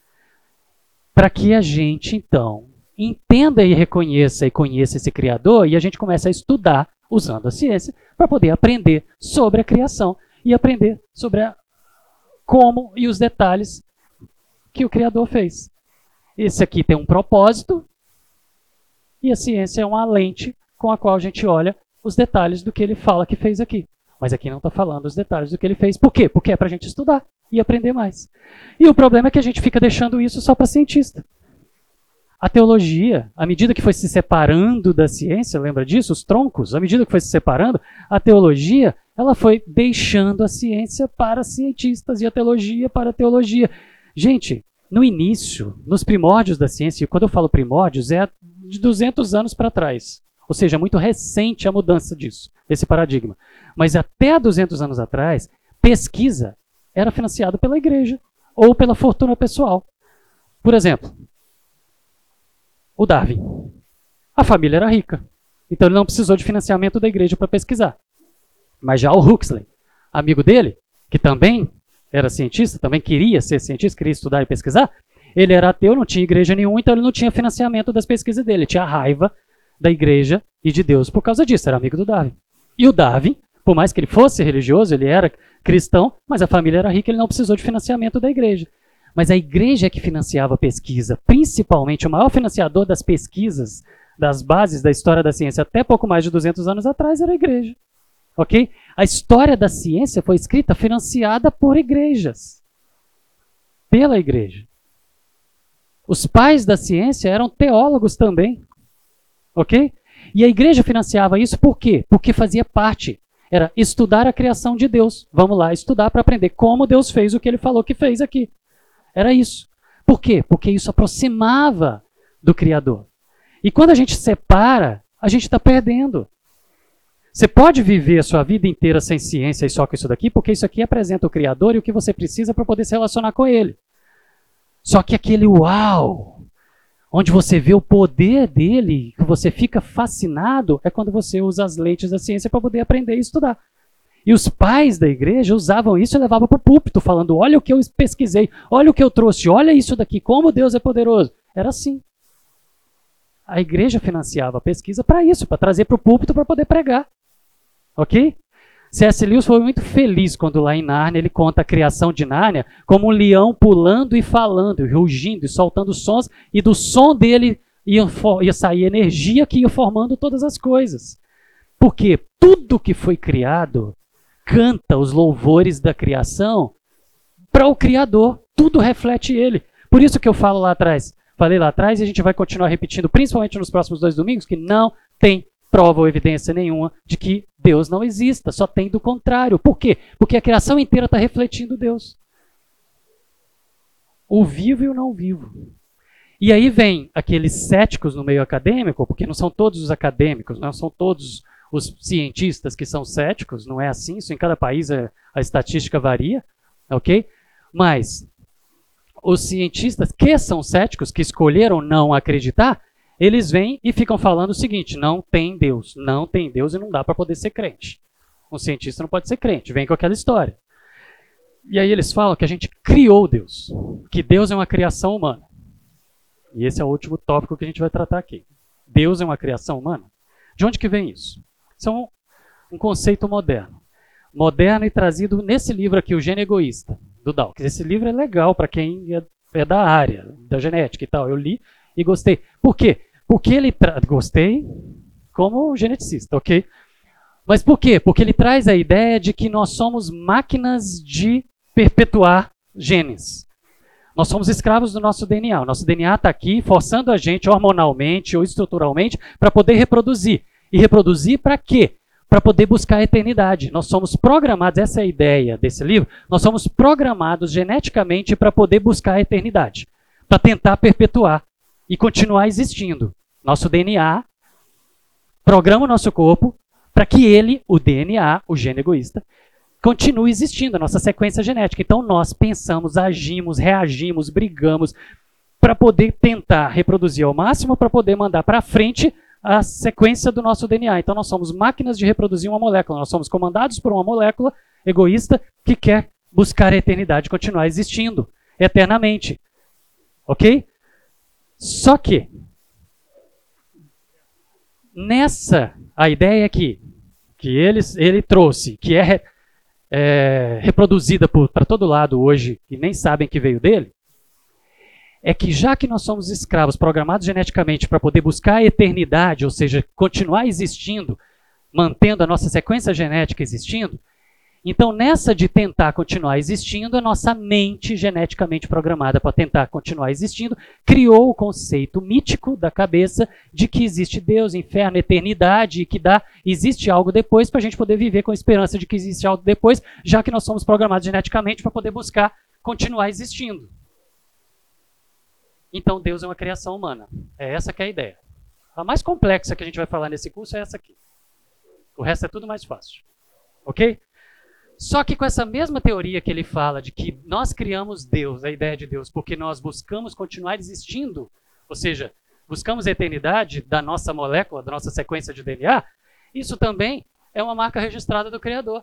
Para que a gente, então, entenda e reconheça e conheça esse Criador e a gente começa a estudar usando a ciência para poder aprender sobre a criação e aprender sobre a, como e os detalhes que o Criador fez. Esse aqui tem um propósito e a ciência é uma lente com a qual a gente olha os detalhes do que ele fala que fez aqui. Mas aqui não está falando os detalhes do que ele fez. Por quê? Porque é para a gente estudar e aprender mais. E o problema é que a gente fica deixando isso só para cientista. A teologia, à medida que foi se separando da ciência, lembra disso? Os troncos, à medida que foi se separando, a teologia, ela foi deixando a ciência para cientistas e a teologia para a teologia. Gente, no início, nos primórdios da ciência, e quando eu falo primórdios, é de 200 anos para trás. Ou seja, muito recente a mudança disso, desse paradigma. Mas até 200 anos atrás, pesquisa era financiada pela igreja ou pela fortuna pessoal. Por exemplo, o Darwin. A família era rica, então ele não precisou de financiamento da igreja para pesquisar. Mas já o Huxley, amigo dele, que também era cientista, também queria ser cientista, queria estudar e pesquisar, ele era ateu, não tinha igreja nenhuma, então ele não tinha financiamento das pesquisas dele. Ele tinha raiva da igreja e de Deus por causa disso, era amigo do Darwin. E o Darwin, por mais que ele fosse religioso, ele era cristão, mas a família era rica, ele não precisou de financiamento da igreja. Mas a igreja é que financiava a pesquisa, principalmente o maior financiador das pesquisas, das bases da história da ciência até pouco mais de 200 anos atrás era a igreja. Ok? A história da ciência foi escrita financiada por igrejas. Pela igreja. Os pais da ciência eram teólogos também. Ok? E a igreja financiava isso por quê? Porque fazia parte. Era estudar a criação de Deus. Vamos lá, estudar para aprender como Deus fez o que ele falou que fez aqui. Era isso. Por quê? Porque isso aproximava do Criador. E quando a gente separa, a gente está perdendo. Você pode viver a sua vida inteira sem ciência e só com isso daqui, porque isso aqui apresenta o Criador e o que você precisa para poder se relacionar com Ele. Só que aquele uau, onde você vê o poder dele, que você fica fascinado, é quando você usa as lentes da ciência para poder aprender e estudar. E os pais da igreja usavam isso e levavam para o púlpito, falando: olha o que eu pesquisei, olha o que eu trouxe, olha isso daqui, como Deus é poderoso. Era assim. A igreja financiava a pesquisa para isso, para trazer para o púlpito para poder pregar. Ok? C.S. Lewis foi muito feliz quando lá em Nárnia ele conta a criação de Nárnia como um leão pulando e falando, rugindo e soltando sons, e do som dele ia, ia sair energia que ia formando todas as coisas. Porque tudo que foi criado canta os louvores da criação para o Criador, tudo reflete ele. Por isso que eu falo lá atrás, falei lá atrás e a gente vai continuar repetindo, principalmente nos próximos dois domingos, que não tem prova ou evidência nenhuma de que Deus não exista, só tem do contrário. Por quê? Porque a criação inteira está refletindo Deus. O vivo e o não vivo. E aí vem aqueles céticos no meio acadêmico, porque não são todos os acadêmicos, não são todos os cientistas que são céticos, não é assim, isso em cada país é, a estatística varia, ok? Mas os cientistas que são céticos, que escolheram não acreditar, eles vêm e ficam falando o seguinte: não tem Deus, não tem Deus e não dá para poder ser crente. Um cientista não pode ser crente, vem com aquela história. E aí eles falam que a gente criou Deus, que Deus é uma criação humana. E esse é o último tópico que a gente vai tratar aqui. Deus é uma criação humana? De onde que vem isso? Isso é um, um conceito moderno. Moderno e trazido nesse livro aqui, O Gênio Egoísta, do Dawkins. Esse livro é legal para quem é, é da área, da genética e tal. Eu li e gostei. Por quê? Porque ele gostei como geneticista, ok? Mas por quê? Porque ele traz a ideia de que nós somos máquinas de perpetuar genes. Nós somos escravos do nosso DNA. O nosso DNA está aqui forçando a gente hormonalmente ou estruturalmente para poder reproduzir. E reproduzir para quê? Para poder buscar a eternidade. Nós somos programados, essa é a ideia desse livro, nós somos programados geneticamente para poder buscar a eternidade. Para tentar perpetuar e continuar existindo. Nosso DNA programa o nosso corpo para que ele, o DNA, o gene egoísta, continue existindo, a nossa sequência genética. Então nós pensamos, agimos, reagimos, brigamos para poder tentar reproduzir ao máximo, para poder mandar para frente a sequência do nosso DNA. Então nós somos máquinas de reproduzir uma molécula, nós somos comandados por uma molécula egoísta que quer buscar a eternidade, continuar existindo eternamente. OK? Só que nessa, a ideia aqui, que ele, ele trouxe, que é, é reproduzida para todo lado hoje, e nem sabem que veio dele, é que já que nós somos escravos programados geneticamente para poder buscar a eternidade, ou seja, continuar existindo, mantendo a nossa sequência genética existindo, então, nessa de tentar continuar existindo, a nossa mente geneticamente programada para tentar continuar existindo criou o conceito mítico da cabeça de que existe Deus, inferno, eternidade, e que dá, existe algo depois para a gente poder viver com a esperança de que existe algo depois, já que nós somos programados geneticamente para poder buscar continuar existindo. Então, Deus é uma criação humana. É essa que é a ideia. A mais complexa que a gente vai falar nesse curso é essa aqui. O resto é tudo mais fácil. Ok? Só que com essa mesma teoria que ele fala de que nós criamos Deus, a ideia de Deus, porque nós buscamos continuar existindo, ou seja, buscamos a eternidade da nossa molécula, da nossa sequência de DNA, isso também é uma marca registrada do Criador.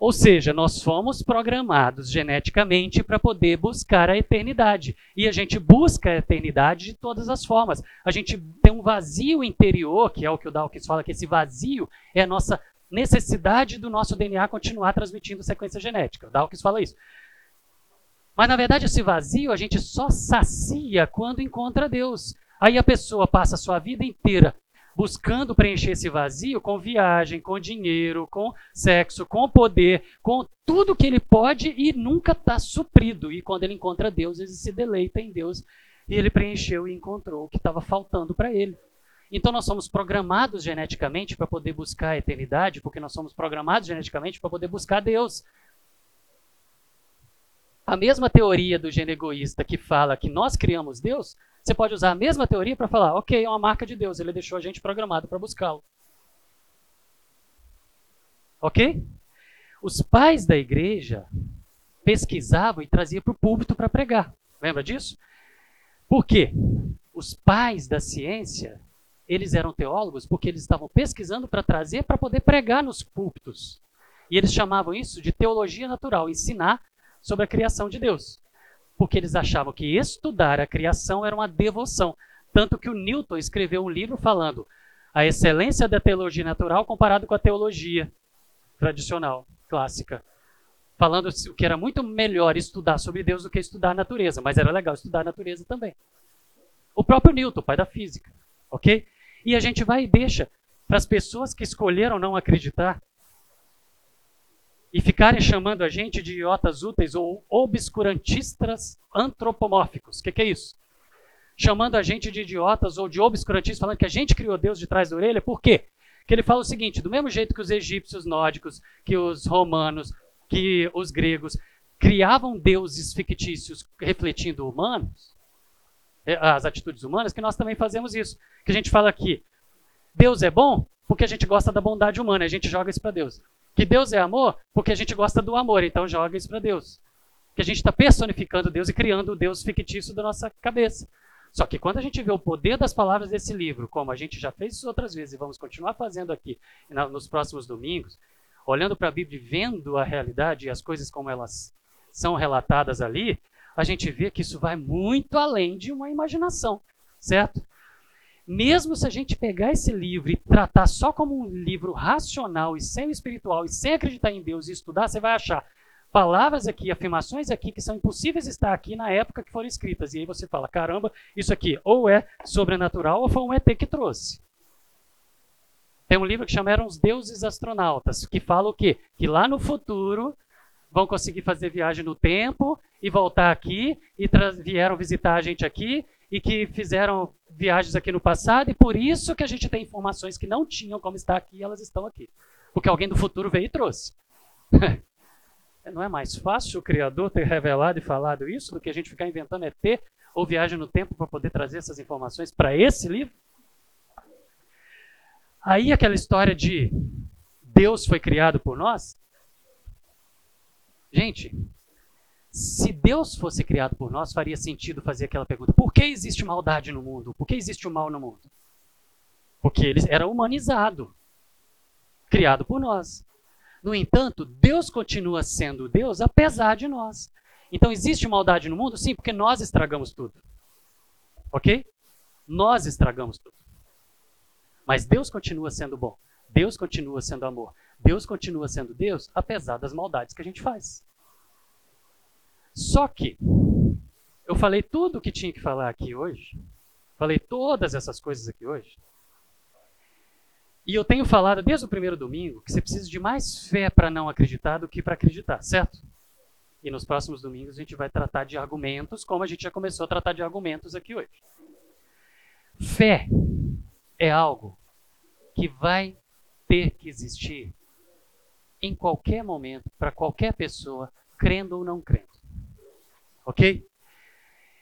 Ou seja, nós fomos programados geneticamente para poder buscar a eternidade. E a gente busca a eternidade de todas as formas. A gente tem um vazio interior, que é o que o Dawkins fala, que esse vazio é a nossa necessidade do nosso DNA continuar transmitindo sequência genética. Dawkins fala isso. Mas na verdade esse vazio a gente só sacia quando encontra Deus. Aí a pessoa passa a sua vida inteira buscando preencher esse vazio com viagem, com dinheiro, com sexo, com poder, com tudo que ele pode e nunca está suprido. E quando ele encontra Deus, ele se deleita em Deus e ele preencheu e encontrou o que estava faltando para ele. Então nós somos programados geneticamente para poder buscar a eternidade, porque nós somos programados geneticamente para poder buscar Deus. A mesma teoria do gene egoísta que fala que nós criamos Deus, você pode usar a mesma teoria para falar, ok, é uma marca de Deus, ele deixou a gente programado para buscá-lo. Ok? Os pais da igreja pesquisavam e traziam para o púlpito para pregar. Lembra disso? Por quê? Os pais da ciência eles eram teólogos porque eles estavam pesquisando para trazer para poder pregar nos púlpitos. E eles chamavam isso de teologia natural, ensinar sobre a criação de Deus. Porque eles achavam que estudar a criação era uma devoção. Tanto que o Newton escreveu um livro falando a excelência da teologia natural comparado com a teologia tradicional, clássica. Falando que era muito melhor estudar sobre Deus do que estudar a natureza, mas era legal estudar a natureza também. O próprio Newton, pai da física, ok? E a gente vai e deixa para as pessoas que escolheram não acreditar e ficarem chamando a gente de idiotas úteis ou obscurantistas antropomórficos. O que, que, é isso? Chamando a gente de idiotas ou de obscurantistas, falando que a gente criou Deus de trás da orelha. Por quê? Que ele fala o seguinte: do mesmo jeito que os egípcios nórdicos, que os romanos, que os gregos criavam deuses fictícios refletindo humanos, as atitudes humanas, que nós também fazemos isso. Que a gente fala aqui, Deus é bom porque a gente gosta da bondade humana, a gente joga isso para Deus. Que Deus é amor porque a gente gosta do amor, então joga isso para Deus. Que a gente está personificando Deus e criando o Deus fictício da nossa cabeça. Só que quando a gente vê o poder das palavras desse livro, como a gente já fez isso outras vezes e vamos continuar fazendo aqui nos próximos domingos, olhando para a Bíblia e vendo a realidade e as coisas como elas são relatadas ali, a gente vê que isso vai muito além de uma imaginação, certo? Mesmo se a gente pegar esse livro e tratar só como um livro racional e sem espiritual e sem acreditar em Deus e estudar, você vai achar palavras aqui, afirmações aqui que são impossíveis estar aqui na época que foram escritas. E aí você fala, caramba, isso aqui ou é sobrenatural ou foi um ET que trouxe. Tem um livro que chama Eram os Deuses Astronautas, que fala o quê? Que lá no futuro vão conseguir fazer viagem no tempo e voltar aqui e vieram visitar a gente aqui e que fizeram viagens aqui no passado e por isso que a gente tem informações que não tinham como estar aqui e elas estão aqui. Porque alguém do futuro veio e trouxe. <laughs> não é mais fácil o Criador ter revelado e falado isso do que a gente ficar inventando ET ou viagem no tempo para poder trazer essas informações para esse livro? Aí aquela história de Deus foi criado por nós, Gente, se Deus fosse criado por nós, faria sentido fazer aquela pergunta: por que existe maldade no mundo? Por que existe o mal no mundo? Porque ele era humanizado, criado por nós. No entanto, Deus continua sendo Deus apesar de nós. Então, existe maldade no mundo? Sim, porque nós estragamos tudo. Ok? Nós estragamos tudo. Mas Deus continua sendo bom. Deus continua sendo amor. Deus continua sendo Deus, apesar das maldades que a gente faz. Só que eu falei tudo o que tinha que falar aqui hoje. Falei todas essas coisas aqui hoje. E eu tenho falado desde o primeiro domingo que você precisa de mais fé para não acreditar do que para acreditar, certo? E nos próximos domingos a gente vai tratar de argumentos, como a gente já começou a tratar de argumentos aqui hoje. Fé é algo que vai ter que existir em qualquer momento, para qualquer pessoa, crendo ou não crendo. Ok?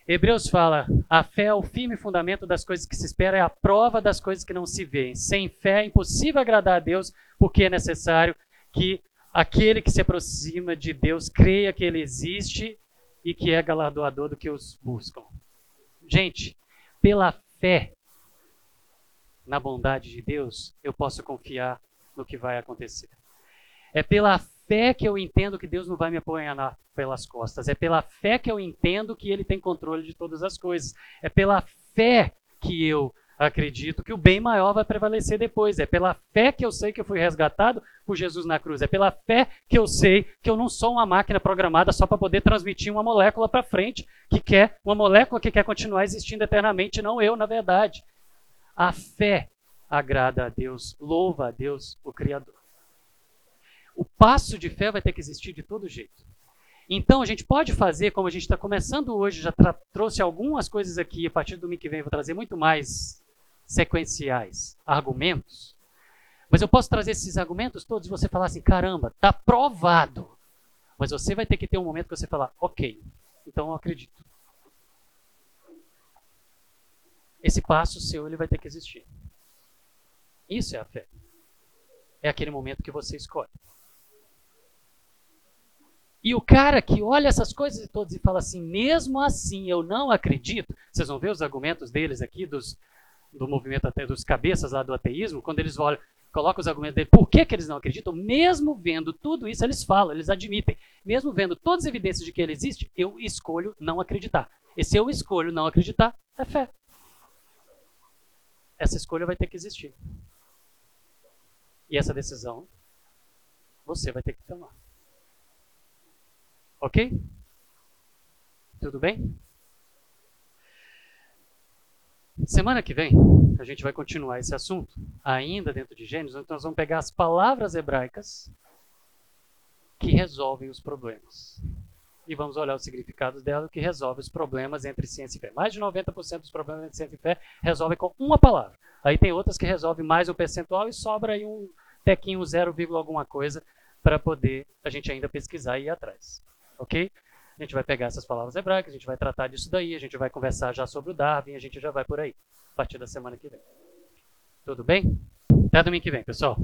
Hebreus fala: a fé é o firme fundamento das coisas que se espera, é a prova das coisas que não se veem. Sem fé é impossível agradar a Deus, porque é necessário que aquele que se aproxima de Deus creia que ele existe e que é galardoador do que os buscam. Gente, pela fé na bondade de Deus, eu posso confiar no que vai acontecer. É pela fé que eu entendo que Deus não vai me apoiar pelas costas. É pela fé que eu entendo que Ele tem controle de todas as coisas. É pela fé que eu acredito que o bem maior vai prevalecer depois. É pela fé que eu sei que eu fui resgatado por Jesus na cruz. É pela fé que eu sei que eu não sou uma máquina programada só para poder transmitir uma molécula para frente, que quer uma molécula que quer continuar existindo eternamente, não eu, na verdade. A fé agrada a Deus, louva a Deus, o Criador. O passo de fé vai ter que existir de todo jeito. Então a gente pode fazer, como a gente está começando hoje, já trouxe algumas coisas aqui, a partir do domingo que vem vou trazer muito mais sequenciais, argumentos. Mas eu posso trazer esses argumentos todos e você falar assim: caramba, está provado. Mas você vai ter que ter um momento que você falar: ok, então eu acredito. Esse passo seu ele vai ter que existir. Isso é a fé. É aquele momento que você escolhe. E o cara que olha essas coisas todas e fala assim, mesmo assim eu não acredito. Vocês vão ver os argumentos deles aqui, dos, do movimento até dos cabeças lá do ateísmo, quando eles olham, colocam os argumentos deles, por que, que eles não acreditam? Mesmo vendo tudo isso, eles falam, eles admitem. Mesmo vendo todas as evidências de que ele existe, eu escolho não acreditar. E se eu escolho não acreditar, é fé. Essa escolha vai ter que existir. E essa decisão você vai ter que tomar. Ok? Tudo bem? Semana que vem, a gente vai continuar esse assunto, ainda dentro de Gênesis, então nós vamos pegar as palavras hebraicas que resolvem os problemas. E vamos olhar os significados dela que resolve os problemas entre ciência e fé. Mais de 90% dos problemas entre ciência e fé resolvem com uma palavra. Aí tem outras que resolvem mais o percentual e sobra aí um tequinho 0, alguma coisa para poder a gente ainda pesquisar e ir atrás ok? A gente vai pegar essas palavras hebraicas, a gente vai tratar disso daí, a gente vai conversar já sobre o Darwin, a gente já vai por aí, a partir da semana que vem. Tudo bem? Até domingo que vem, pessoal.